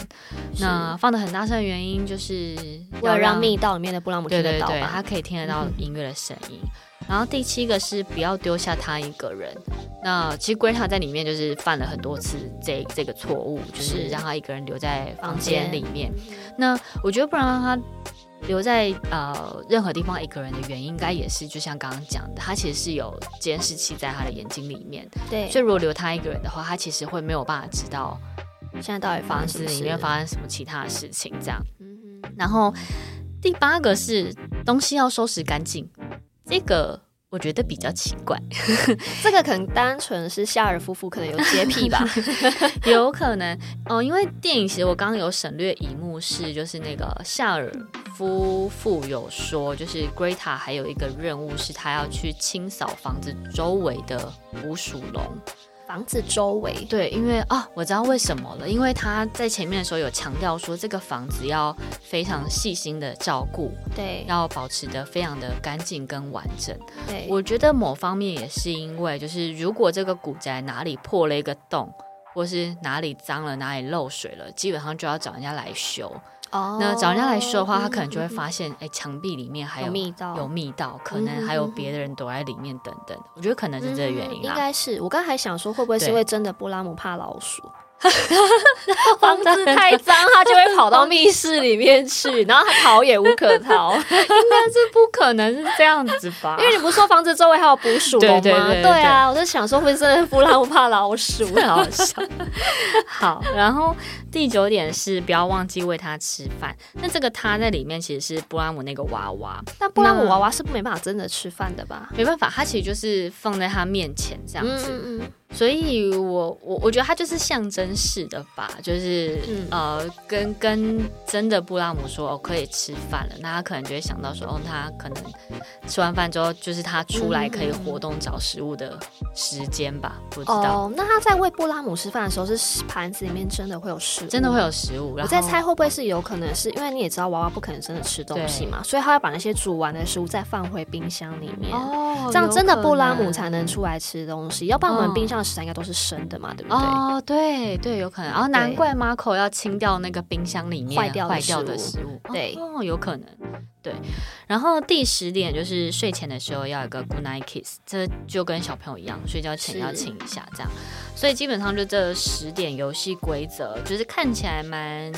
Speaker 2: 那放的很大声的原因就是
Speaker 1: 要让密道里面的布拉姆听得到，
Speaker 2: 对对对，他可以听得到音乐的声音。嗯然后第七个是不要丢下他一个人。那其实 Greta 在里面就是犯了很多次这这个错误，就是让他一个人留在房间里面。那我觉得不然让他留在呃任何地方一个人的原因，应该也是就像刚刚讲的，他其实是有监视器在他的眼睛里面。
Speaker 1: 对。
Speaker 2: 所以如果留他一个人的话，他其实会没有办法知道
Speaker 1: 现在到底房子
Speaker 2: 里面发生什么其他的事情。这样。嗯嗯。然后第八个是东西要收拾干净。这个我觉得比较奇怪，*laughs*
Speaker 1: 这个可能单纯是夏尔夫妇可能有洁癖吧，*laughs*
Speaker 2: 有可能哦。因为电影其实我刚刚有省略一幕是，就是那个夏尔夫妇有说，就是 Greta 还有一个任务是他要去清扫房子周围的捕鼠笼。
Speaker 1: 房子周围。
Speaker 2: 对，因为啊，我知道为什么了，因为他在前面的时候有强调说，这个房子要非常细心的照顾，
Speaker 1: 对，
Speaker 2: 要保持得非常的干净跟完整。
Speaker 1: 对，
Speaker 2: 我觉得某方面也是因为，就是如果这个古宅哪里破了一个洞，或是哪里脏了，哪里漏水了，基本上就要找人家来修。
Speaker 1: 哦，
Speaker 2: 那找人家来说的话，他可能就会发现，哎，墙壁里面还有
Speaker 1: 密道，
Speaker 2: 有密道，可能还有别的人躲在里面等等。我觉得可能是这个原因。
Speaker 1: 应该是，我刚才还想说，会不会是因为真的布拉姆怕老鼠？*laughs*
Speaker 2: 房子太脏，他就会跑到密室里面去，然后他逃也无可逃。*laughs* 应该是不可能是这样子吧？
Speaker 1: 因为你不是说房子周围还有捕鼠笼吗？
Speaker 2: 对对对，
Speaker 1: 对啊，我在想说，会不会是布拉姆怕老鼠？*laughs*
Speaker 2: 好笑。好，然后第九点是不要忘记喂他吃饭。那这个他在里面其实是布拉姆那个娃娃，
Speaker 1: 那布拉姆娃娃是没办法真的吃饭的吧？
Speaker 2: 没办法，他其实就是放在他面前这样子。
Speaker 1: 嗯嗯。
Speaker 2: 所以我我我觉得它就是象征式的吧，就是、嗯、呃，跟跟真的布拉姆说哦，可以吃饭了，那他可能就会想到说哦，他可能吃完饭之后，就是他出来可以活动找食物的时间吧，不知道。
Speaker 1: 哦，那他在喂布拉姆吃饭的时候，是盘子里面真的会有食物，
Speaker 2: 真的会有食物。
Speaker 1: 我在猜会不会是有可能是因为你也知道娃娃不可能真的吃东西嘛，所以他要把那些煮完的食物再放回冰箱里面，哦，这样真的布拉姆才能出来吃东西，要不然我们冰箱的食材应该都是生的嘛，对不对？
Speaker 2: 哦，对对，有可能。然后难怪 Marco 要清掉那个冰箱里面坏掉坏掉的食物，
Speaker 1: 对，
Speaker 2: 哦，有可能。对，然后第十点就是睡前的时候要有个 good night kiss，这就跟小朋友一样，睡觉前要亲一下，这样。所以基本上就这十点游戏规则，就是看起来蛮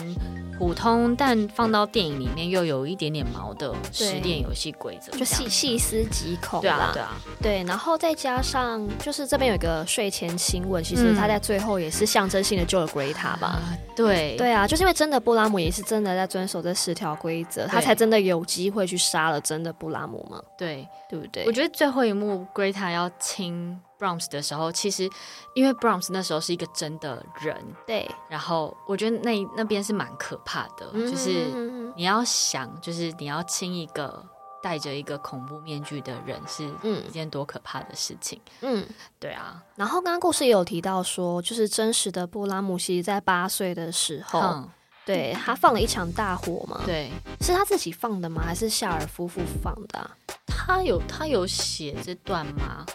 Speaker 2: 普通，但放到电影里面又有一点点毛的十点游戏规则，
Speaker 1: 就细细思极恐。
Speaker 2: 对啊，对啊，
Speaker 1: 对。然后再加上就是这边有一个睡前亲吻，其实他在最后也是象征性的救了 Greta 吧？
Speaker 2: 嗯、对，
Speaker 1: 对啊，就是因为真的布拉姆也是真的在遵守这十条规则，他才真的有机会去杀了真的布拉姆嘛？
Speaker 2: 对，
Speaker 1: 对不对？
Speaker 2: 我觉得最后一幕 Greta 要亲。Brahms 的时候，其实因为 Brahms 那时候是一个真的人，
Speaker 1: 对。
Speaker 2: 然后我觉得那那边是蛮可怕的，嗯、就是你要想，就是你要亲一个戴着一个恐怖面具的人，是一件多可怕的事情。嗯，对啊。
Speaker 1: 然后刚刚故事也有提到说，就是真实的布拉姆西在八岁的时候，嗯、对他放了一场大火嘛？
Speaker 2: 对，
Speaker 1: 是他自己放的吗？还是夏尔夫妇放的、啊？
Speaker 2: 他有他有写这段吗？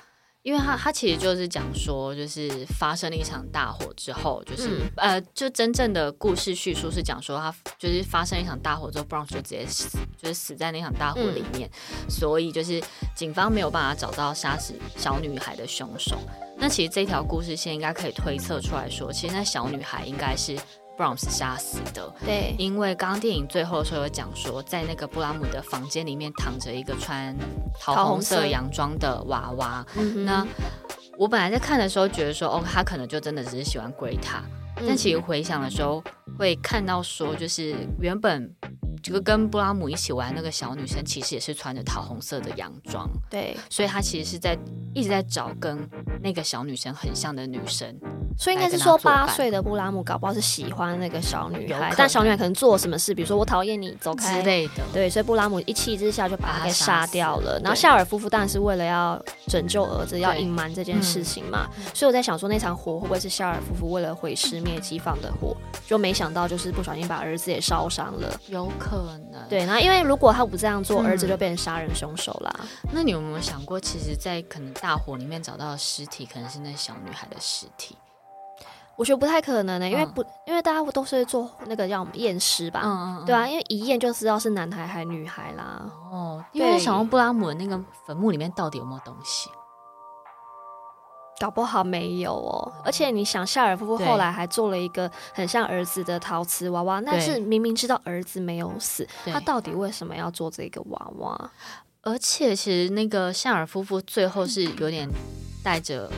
Speaker 2: 因为他他其实就是讲说，就是发生了一场大火之后，就是、嗯、呃，就真正的故事叙述是讲说，他就是发生一场大火之后，Bronx 就直接死，就是死在那场大火里面，嗯、所以就是警方没有办法找到杀死小女孩的凶手。那其实这条故事线应该可以推测出来说，其实那小女孩应该是。Brahms 杀死的，
Speaker 1: 对，
Speaker 2: 因为刚刚电影最后的时候有讲说，在那个布拉姆的房间里面躺着一个穿桃红色洋装的娃娃。那我本来在看的时候觉得说，哦，他可能就真的只是喜欢 Greta，但其实回想的时候会看到说，就是原本。这个跟布拉姆一起玩那个小女生，其实也是穿着桃红色的洋装。
Speaker 1: 对，
Speaker 2: 所以她其实是在一直在找跟那个小女生很像的女生。
Speaker 1: 所以应该是说，八岁的布拉姆搞不好是喜欢那个小女孩，但小女孩可能做什么事，比如说我讨厌你，走开
Speaker 2: 之类的。
Speaker 1: 对，所以布拉姆一气之下就把她给杀掉了。然后夏尔夫妇当然是为了要拯救儿子，要隐瞒这件事情嘛。嗯、所以我在想说，那场火会不会是夏尔夫妇为了毁尸灭迹放的火？就没想到就是不小心把儿子也烧伤了。
Speaker 2: 有可。能
Speaker 1: 对，那因为如果他不这样做，嗯、儿子就变成杀人凶手啦。
Speaker 2: 那你有没有想过，其实，在可能大火里面找到的尸体，可能是那小女孩的尸体？
Speaker 1: 我觉得不太可能呢、欸，因为不，嗯、因为大家都是做那个叫验尸吧，嗯嗯对啊，因为一验就知道是男孩还是女孩啦。
Speaker 2: 哦，因为想问布拉姆的那个坟墓里面到底有没有东西？
Speaker 1: 搞不好没有哦，而且你想，夏尔夫妇后来还做了一个很像儿子的陶瓷娃娃，但是明明知道儿子没有死，他到底为什么要做这个娃娃？
Speaker 2: 而且其实那个夏尔夫妇最后是有点带着。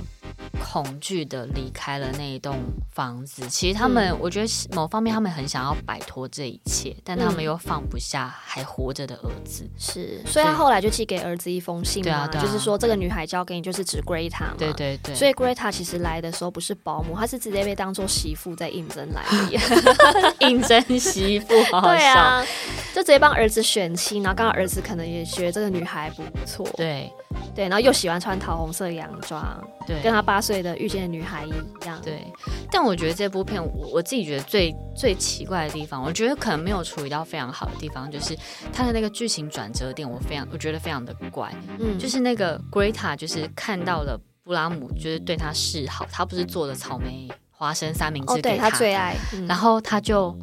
Speaker 2: 恐惧的离开了那一栋房子。其实他们，嗯、我觉得某方面他们很想要摆脱这一切，但他们又放不下还活着的儿子。
Speaker 1: 是，所以他后来就寄给儿子一封信嘛，对啊对啊，就是说这个女孩交给你，就是指 Greta 嘛。
Speaker 2: 对对对。
Speaker 1: 所以 Greta 其实来的时候不是保姆，她是直接被当做媳妇在应征来的。*laughs*
Speaker 2: 应征媳妇，好好笑。
Speaker 1: 对啊，就直接帮儿子选亲，然后刚好儿子可能也觉得这个女孩不错。
Speaker 2: 对。
Speaker 1: 对，然后又喜欢穿桃红色洋装，
Speaker 2: 对，
Speaker 1: 跟他八岁的遇见的女孩一样。
Speaker 2: 对，但我觉得这部片我我自己觉得最最奇怪的地方，我觉得可能没有处理到非常好的地方，就是他的那个剧情转折点，我非常我觉得非常的怪。嗯，就是那个 Greta 就是看到了布拉姆，就是对他示好，他不是做了草莓花生三明治给他，
Speaker 1: 对他最爱，嗯、
Speaker 2: 然后他就。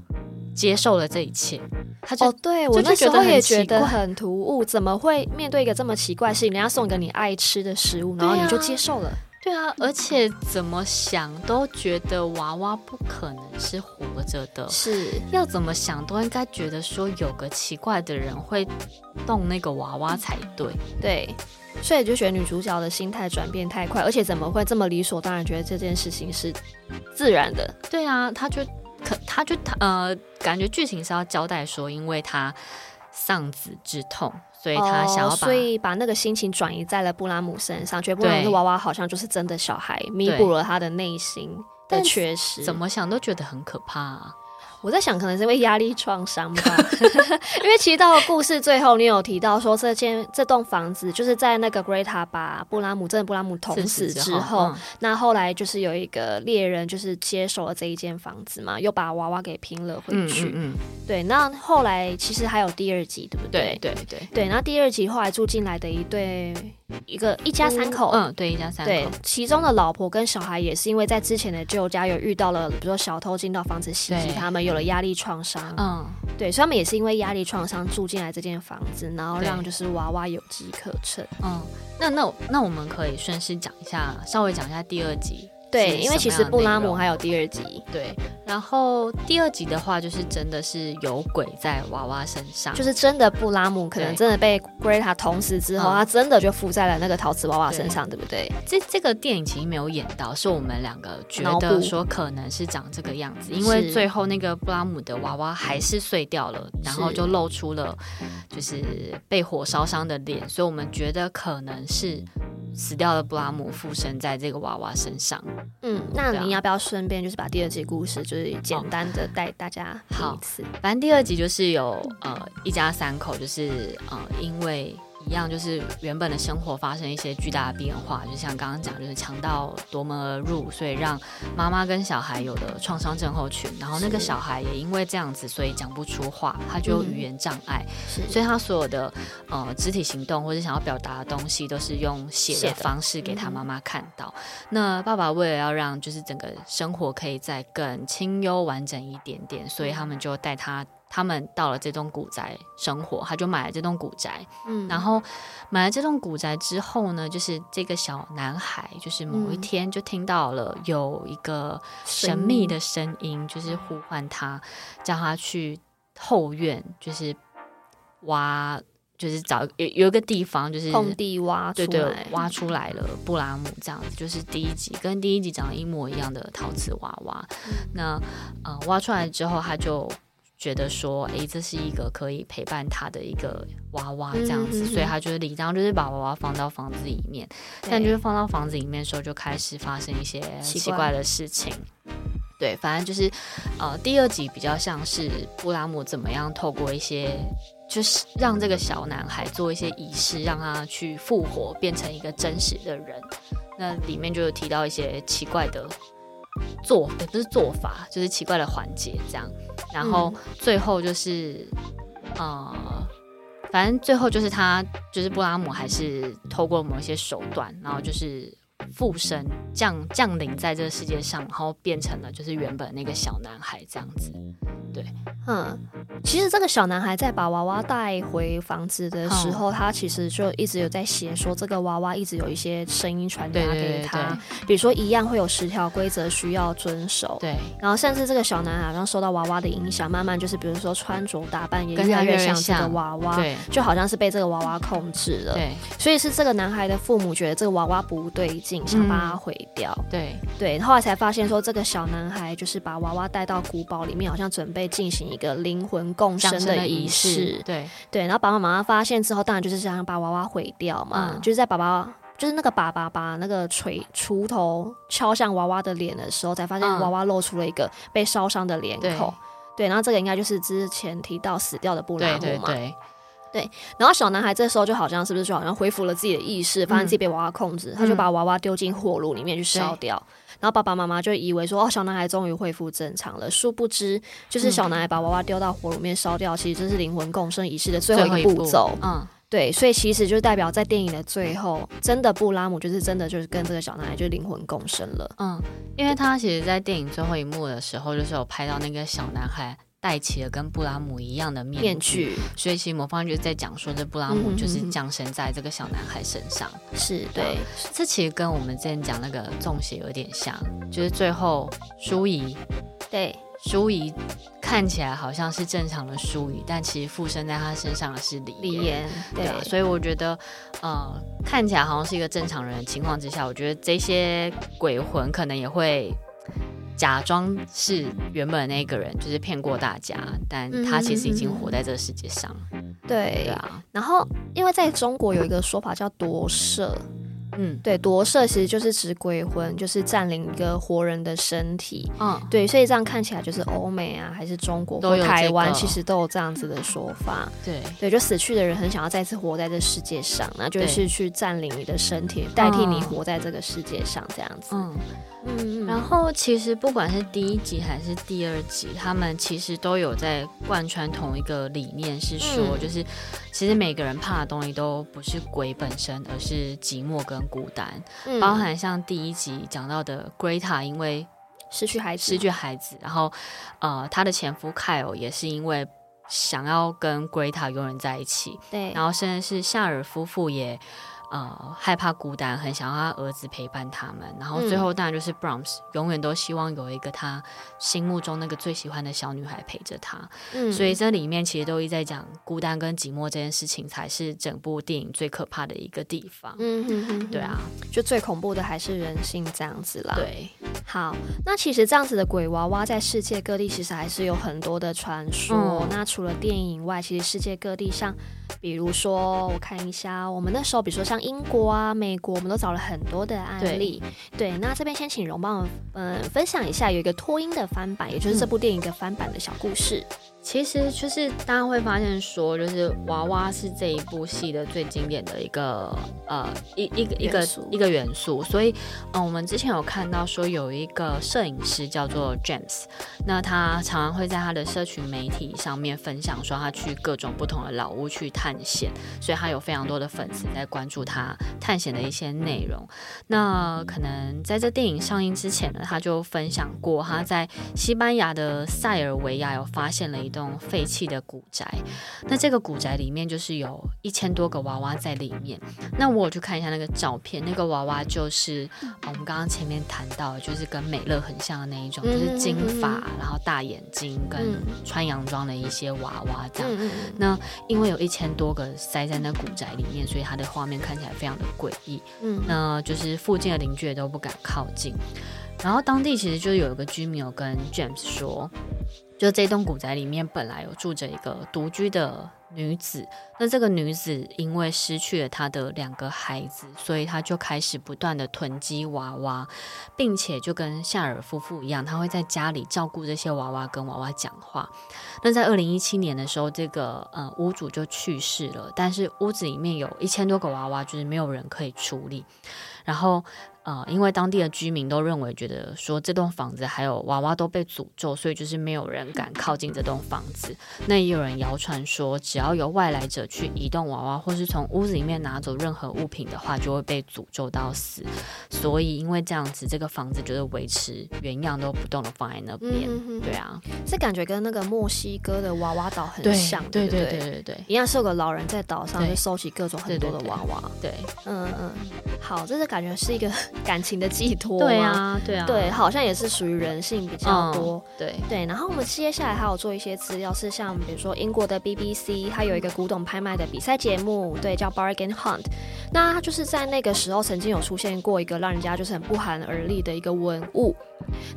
Speaker 2: 接受了这一切，他就
Speaker 1: 哦，对我那时候也觉得很突兀，怎么会面对一个这么奇怪的事情，人家送给你爱吃的食物，然后你就接受了？
Speaker 2: 对啊，而且怎么想都觉得娃娃不可能是活着的，
Speaker 1: 是
Speaker 2: 要怎么想都应该觉得说有个奇怪的人会动那个娃娃才对，
Speaker 1: 对，所以就觉得女主角的心态转变太快，而且怎么会这么理所当然觉得这件事情是自然的？
Speaker 2: 对啊，他就。可他就他呃，感觉剧情是要交代说，因为他丧子之痛，所以他想要把、哦、
Speaker 1: 所以把那个心情转移在了布拉姆身上，觉得布拉姆的娃娃好像就是真的小孩，弥补了他的内心的缺失。
Speaker 2: 怎么想都觉得很可怕啊。
Speaker 1: 我在想，可能是因为压力创伤吧。*laughs* 因为其实到了故事最后，你有提到说，这间这栋房子就是在那个 Greta 把布拉姆真的布拉姆捅死之后，嗯、那后来就是有一个猎人就是接手了这一间房子嘛，又把娃娃给拼了回去。嗯，嗯，嗯，对。那后来其实还有第二集，对不对？
Speaker 2: 对对对
Speaker 1: 对。那第二集后来住进来的一对一个一家三口，
Speaker 2: 嗯，对，一家三口。
Speaker 1: 对，其中的老婆跟小孩也是因为在之前的旧家有遇到了，比如说小偷进到房子袭击他们，有了压力创伤，嗯，对，所以他们也是因为压力创伤住进来这间房子，然后让就是娃娃有机可乘，
Speaker 2: 嗯，那那那我们可以顺势讲一下，稍微讲一下第二集。
Speaker 1: 对，因为其实布拉姆还有第二集。
Speaker 2: 对，然后第二集的话，就是真的是有鬼在娃娃身上，
Speaker 1: 就是真的布拉姆可能真的被 Greta 捅死之后，他真的就附在了那个陶瓷娃娃身上，对，对不对？
Speaker 2: 这这个电影其实没有演到，是我们两个觉得说可能是长这个样子，因为最后那个布拉姆的娃娃还是碎掉了，然后就露出了就是被火烧伤的脸，所以我们觉得可能是。死掉的布拉姆附身在这个娃娃身上。
Speaker 1: 嗯，那你要不要顺便就是把第二集故事就是简单的带大家好一次？
Speaker 2: 反正第二集就是有呃一家三口，就是呃因为。一样，就是原本的生活发生一些巨大的变化，就像刚刚讲，就是强盗夺门而入，所以让妈妈跟小孩有了创伤症候群，然后那个小孩也因为这样子，所以讲不出话，他就有语言障碍，嗯、所以他所有的呃肢体行动或者想要表达的东西，都是用写的方式给他妈妈看到。嗯、那爸爸为了要让就是整个生活可以再更清幽完整一点点，所以他们就带他。他们到了这栋古宅生活，他就买了这栋古宅。嗯，然后买了这栋古宅之后呢，就是这个小男孩，就是某一天就听到了有一个神秘的声音，就是呼唤他，叫他去后院，就是挖，就是找有有一个地方，就是
Speaker 1: 空地挖出来，
Speaker 2: 对对，挖出来了布拉姆这样子，就是第一集跟第一集长得一模一样的陶瓷娃娃。嗯、那呃，挖出来之后，他就。觉得说，哎，这是一个可以陪伴他的一个娃娃，这样子，嗯、哼哼，所以他就是理当就是把娃娃放到房子里面。但就是放到房子里面的时候，就开始发生一些奇怪的事情。对，反正就是，呃，第二集比较像是布拉姆怎么样透过一些，就是让这个小男孩做一些仪式，让他去复活，变成一个真实的人。那里面就有提到一些奇怪的。做也不是做法，就是奇怪的环节这样，然后最后就是，嗯、呃，反正最后就是他就是布拉姆还是透过某一些手段，然后就是附身降降临在这个世界上，然后变成了就是原本那个小男孩这样子。对，
Speaker 1: 嗯，其实这个小男孩在把娃娃带回房子的时候，嗯、他其实就一直有在写说，这个娃娃一直有一些声音传达给他，比如说一样会有十条规则需要遵守，
Speaker 2: 对，
Speaker 1: 然后甚至这个小男孩好像受到娃娃的影响，慢慢就是比如说穿着打扮也越来越像这个娃娃，对，就好像是被这个娃娃控制了，对，所以是这个男孩的父母觉得这个娃娃不对劲，想把它毁掉，
Speaker 2: 嗯、对，
Speaker 1: 对，后来才发现说这个小男孩就是把娃娃带到古堡里面，好像准备。进行一个灵魂共生的仪式，
Speaker 2: 对。
Speaker 1: 对，然后爸爸妈妈发现之后，当然就是想把娃娃毁掉嘛，嗯、就是在爸爸就是那个爸爸把那个锤锄头敲向娃娃的脸的时候，才发现娃娃露出了一个被烧伤的脸孔，嗯、对，对，然后这个应该就是之前提到死掉的布拉姆嘛，
Speaker 2: 对对对，
Speaker 1: 对，然后小男孩这时候就好像是不是就好像恢复了自己的意识，发现自己被娃娃控制，嗯、他就把娃娃丢进火炉里面去烧掉。然后爸爸妈妈就以为说，哦，小男孩终于恢复正常了。殊不知，就是小男孩把娃娃丢到火炉里面烧掉，其实这是灵魂共生仪式的最后一个步骤。嗯，对，所以其实就代表在电影的最后，真的布拉姆就是真的就是跟这个小男孩就灵魂共生了。
Speaker 2: 嗯，因为他其实，在电影最后一幕的时候，就是有拍到那个小男孩。戴起了跟布拉姆一样的面具，面具，所以其实魔方就是在讲说，这布拉姆就是降生在这个小男孩身上。
Speaker 1: 是、嗯、对，
Speaker 2: 这其实跟我们之前讲那个中邪有点像，就是最后舒仪，
Speaker 1: 对，
Speaker 2: 舒仪看起来好像是正常的舒仪，但其实附身在他身上的是李
Speaker 1: 李妍，
Speaker 2: 对啊，所以我觉得，呃，看起来好像是一个正常人的情况之下，我觉得这些鬼魂可能也会。假装是原本那个人，就是骗过大家，但他其实已经活在这个世界上。
Speaker 1: 对，对啊。然后，因为在中国有一个说法叫夺舍。嗯，对，夺舍其实就是指鬼魂，就是占领一个活人的身体。嗯，对，所以这样看起来就是欧美啊，还是中国或台湾，其实都有这样子的说法。
Speaker 2: 对，
Speaker 1: 对，就死去的人很想要再次活在这世界上，那就是去占领你的身体，代替你活在这个世界上，这样子。嗯
Speaker 2: 嗯。然后，其实不管是第一集还是第二集，他们其实都有在贯穿同一个理念，是说，就是其实每个人怕的东西都不是鬼本身，而是寂寞跟。孤单，包含像第一集讲到的 Greta，因为
Speaker 1: 失去孩子，
Speaker 2: 失去孩子，然后呃，她的前夫 Kyle 也是因为想要跟 Greta 永远在一起，
Speaker 1: 对，
Speaker 2: 然后甚至是夏尔夫妇也。呃，害怕孤单，很想要他儿子陪伴他们，然后最后当然就是 Brahms，嗯，永远都希望有一个他心目中那个最喜欢的小女孩陪着他。嗯，所以这里面其实都一直在讲孤单跟寂寞这件事情，才是整部电影最可怕的一个地方。嗯哼哼，对啊，
Speaker 1: 就最恐怖的还是人性这样子啦。
Speaker 2: 对，
Speaker 1: 好，那其实这样子的鬼娃娃在世界各地其实还是有很多的传说。嗯，那除了电影以外，其实世界各地像。比如说，我看一下，我们那时候，比如说像英国啊、美国，我们都找了很多的案例。对，对，那这边先请荣帮我们，分享一下有一个脱音的翻版，也就是这部电影一个翻版的小故事。嗯
Speaker 2: 其实就是大家会发现说，就是娃娃是这一部戏的最经典的一个呃一一个一个一个元素，所以嗯、呃，我们之前有看到说有一个摄影师叫做 James，那他常常会在他的社群媒体上面分享说他去各种不同的老屋去探险，所以他有非常多的粉丝在关注他探险的一些内容。那可能在这电影上映之前呢，他就分享过他在西班牙的塞尔维亚有发现了一。栋废弃的古宅，那这个古宅里面就是有一千多个娃娃在里面。那我去看一下那个照片，那个娃娃就是我们刚刚前面谈到，就是跟美乐很像的那一种，就是金发，然后大眼睛，跟穿洋装的一些娃娃这样。那因为有一千多个塞在那古宅里面，所以它的画面看起来非常的诡异。嗯，那就是附近的邻居也都不敢靠近。然后当地其实就有一个居民有跟 James 说。就这栋古宅里面本来有住着一个独居的女子，那这个女子因为失去了她的两个孩子，所以她就开始不断的囤积娃娃，并且就跟夏尔夫妇一样，她会在家里照顾这些娃娃，跟娃娃讲话。那在二零一七年的时候，这个呃屋主就去世了，但是屋子里面有一千多个娃娃，就是没有人可以处理，然后。呃，因为当地的居民都认为，觉得说这栋房子还有娃娃都被诅咒，所以就是没有人敢靠近这栋房子。那也有人谣传说，只要有外来者去移动娃娃，或是从屋子里面拿走任何物品的话，就会被诅咒到死。所以因为这样子，这个房子就是维持原样都不动的放在那边。嗯、对啊，
Speaker 1: 这感觉跟那个墨西哥的娃娃岛很像，
Speaker 2: 对
Speaker 1: 对
Speaker 2: 对对对对，
Speaker 1: 一样是有个老人在岛上就收集各种很多的娃娃。
Speaker 2: 对，
Speaker 1: 嗯嗯，好，这是感觉是一个。感情的寄托，
Speaker 2: 对啊，对啊，
Speaker 1: 对，好像也是属于人性比较多，
Speaker 2: 嗯、对
Speaker 1: 对。然后我们接下来还有做一些资料，是像比如说英国的 BBC，它有一个古董拍卖的比赛节目，对，叫 Bargain Hunt。那它就是在那个时候曾经有出现过一个让人家就是很不寒而栗的一个文物。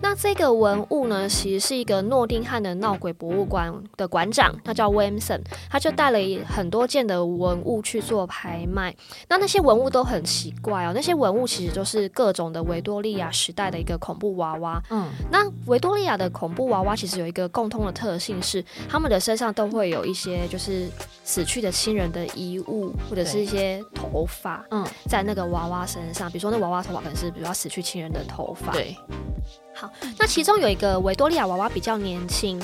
Speaker 1: 那这个文物呢，其实是一个诺丁汉的闹鬼博物馆的馆长，他叫 Williamson，他就带了很多件的文物去做拍卖。那那些文物都很奇怪。哦，那些文物其实就是各种的维多利亚时代的一个恐怖娃娃。嗯，那维多利亚的恐怖娃娃其实有一个共通的特性是，他们的身上都会有一些就是死去的亲人的遗物，或者是一些头发，嗯，在那个娃娃身上，比如说那娃娃头发可能是比如说死去亲人的头发。
Speaker 2: 对，
Speaker 1: 好，那其中有一个维多利亚娃娃比较年轻。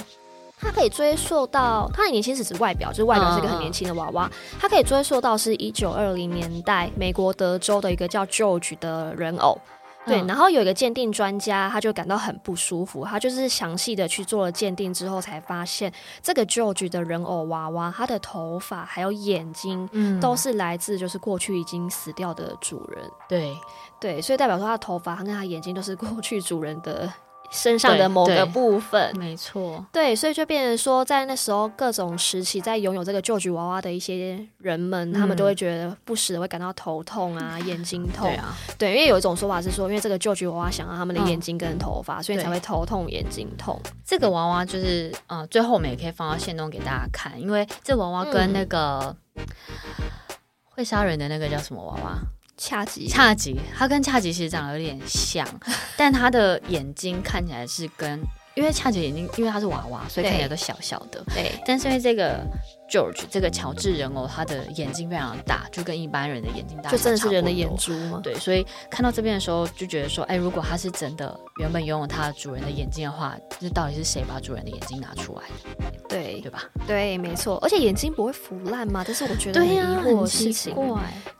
Speaker 1: 它可以追溯到，它的年轻是指外表，就是外表是一个很年轻的娃娃。它可以追溯到是一九二零年代美国德州的一个叫 George 的人偶。对，然后有一个鉴定专家，他就感到很不舒服，他就是详细的去做了鉴定之后，才发现这个 George 的人偶娃娃，他的头发还有眼睛，都是来自就是过去已经死掉的主人。
Speaker 2: 对
Speaker 1: 对，所以代表说他的头发跟他眼睛都是过去主人的。身上的某个部分，
Speaker 2: 没错，
Speaker 1: 对，所以就变成说，在那时候各种时期，在拥有这个 George 娃娃的一些人们，嗯、他们都会觉得不时的会感到头痛啊，眼睛痛，对啊，对，因为有一种说法是说，因为这个 George 娃娃想要他们的眼睛跟头发，嗯、所以才会头痛、眼睛痛。
Speaker 2: 这个娃娃就是，呃，最后我们也可以放到线动给大家看，因为这娃娃跟那个会杀人的那个叫什么娃娃？
Speaker 1: 恰吉，
Speaker 2: 恰吉，他跟恰吉其实长得有点像，*laughs* 但他的眼睛看起来是跟，因为恰吉眼睛，因为他是娃娃，所以看起来都小小的。对，但是因为这个 George 这个乔治人偶，他的眼睛非常大，就跟一般人的眼睛大，
Speaker 1: 就真的是人的眼珠吗？
Speaker 2: 对，所以看到这边的时候，就觉得说，哎，如果他是真的原本拥有他主人的眼睛的话，这到底是谁把主人的眼睛拿出来的？
Speaker 1: 对，
Speaker 2: 对吧？
Speaker 1: 对，没错，而且眼睛不会腐烂吗？这是我觉得很疑惑的事情。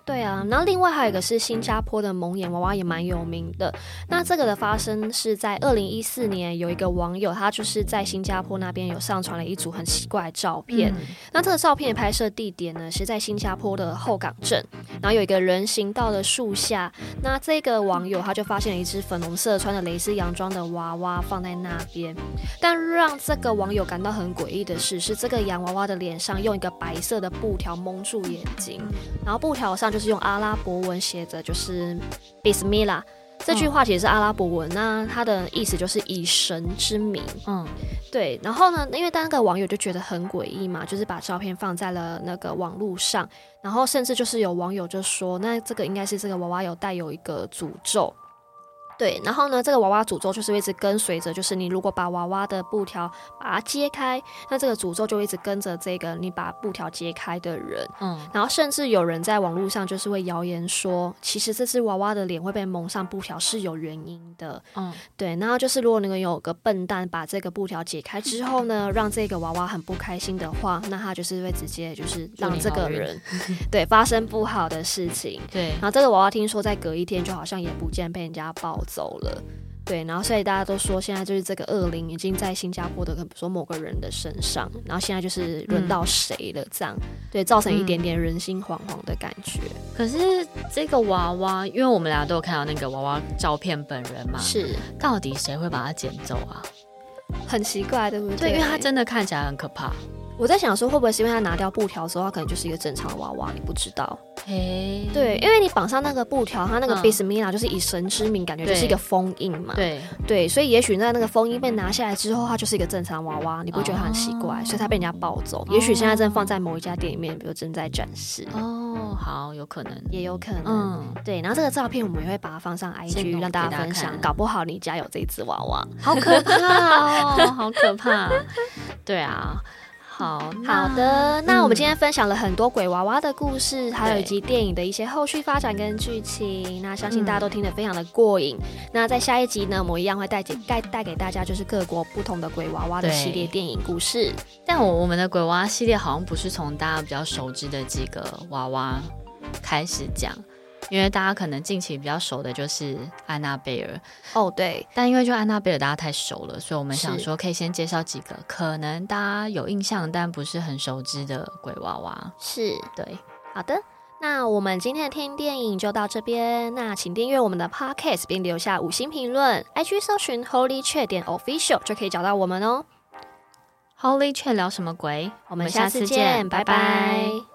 Speaker 1: 对啊，然后另外还有一个是新加坡的蒙眼娃娃也蛮有名的。那这个的发生是在二零一四年，有一个网友他就是在新加坡那边有上传了一组很奇怪的照片。嗯、那这个照片的拍摄地点呢是在新加坡的后港镇，然后有一个人行道的树下。那这个网友他就发现了一只粉红色穿着蕾丝洋装的娃娃放在那边。但让这个网友感到很诡异的是，是这个洋娃娃的脸上用一个白色的布条蒙住眼睛，然后布条上。就是用阿拉伯文写着，就是 Bismillah 这句话其实是阿拉伯文，那它的意思就是以神之名。嗯，对。然后呢，因为当个网友就觉得很诡异嘛，就是把照片放在了那个网络上，然后甚至就是有网友就说，那这个应该是这个娃娃有带有一个诅咒。对，然后呢，这个娃娃诅咒就是一直跟随着，就是你如果把娃娃的布条把它揭开，那这个诅咒就一直跟着这个你把布条揭开的人。嗯，然后甚至有人在网络上就是会谣言说，其实这只娃娃的脸会被蒙上布条是有原因的。嗯，对，然后就是如果你们有个笨蛋把这个布条解开之后呢，让这个娃娃很不开心的话，那他就是会直接就是让这个人 *laughs* 对发生不好的事情。对，然后这个娃娃听说在隔一天就好像也不见被人家抱走。走了，对，然后所以大家都说，现在就是这个恶灵已经在新加坡的，比如说某个人的身上，然后现在就是轮到谁了，这样，嗯、对，造成一点点人心惶惶的感觉。
Speaker 2: 可是这个娃娃，因为我们俩都有看到那个娃娃照片本人嘛，
Speaker 1: 是，
Speaker 2: 到底谁会把它捡走啊？
Speaker 1: 很奇怪，对不对？
Speaker 2: 对，因为它真的看起来很可怕。
Speaker 1: 我在想说，会不会是因为他拿掉布条之后，他可能就是一个正常的娃娃？你不知道。嘿，对，因为你绑上那个布条，它那个 Bismillah 就是以神之名，感觉就是一个封印嘛。对对，所以也许在那个封印被拿下来之后，它就是一个正常娃娃，你不觉得他很奇怪？所以它被人家抱走。也许现在正放在某一家店里面，比如正在展示。
Speaker 2: 哦，好，有可能，
Speaker 1: 也有可能。嗯，对。然后这个照片我们也会把它放上 IG 让大家分享，搞不好你家有这只娃娃，
Speaker 2: 好可怕哦，好可怕。*laughs* 对啊。好
Speaker 1: 好的，那我们今天分享了很多鬼娃娃的故事，嗯、还有以及电影的一些后续发展跟剧情。那相信大家都听得非常的过瘾。嗯、那在下一集呢，我们一样会带给带带给大家就是各国不同的鬼娃娃的系列电影故事。
Speaker 2: 但我我们的鬼娃娃系列好像不是从大家比较熟知的几个娃娃开始讲。因为大家可能近期比较熟的就是安娜贝尔
Speaker 1: 哦，对，
Speaker 2: 但因为就安娜贝尔大家太熟了，所以我们想说可以先介绍几个可能大家有印象但不是很熟知的鬼娃娃。
Speaker 1: 是，对，好的，那我们今天的听电影就到这边。那请订阅我们的 Podcast 并留下五星评论，IG 搜寻 Holy Chat 点 Official 就可以找到我们哦。
Speaker 2: Holy Chat 聊什么鬼？
Speaker 1: 我们下次见，拜拜。拜拜。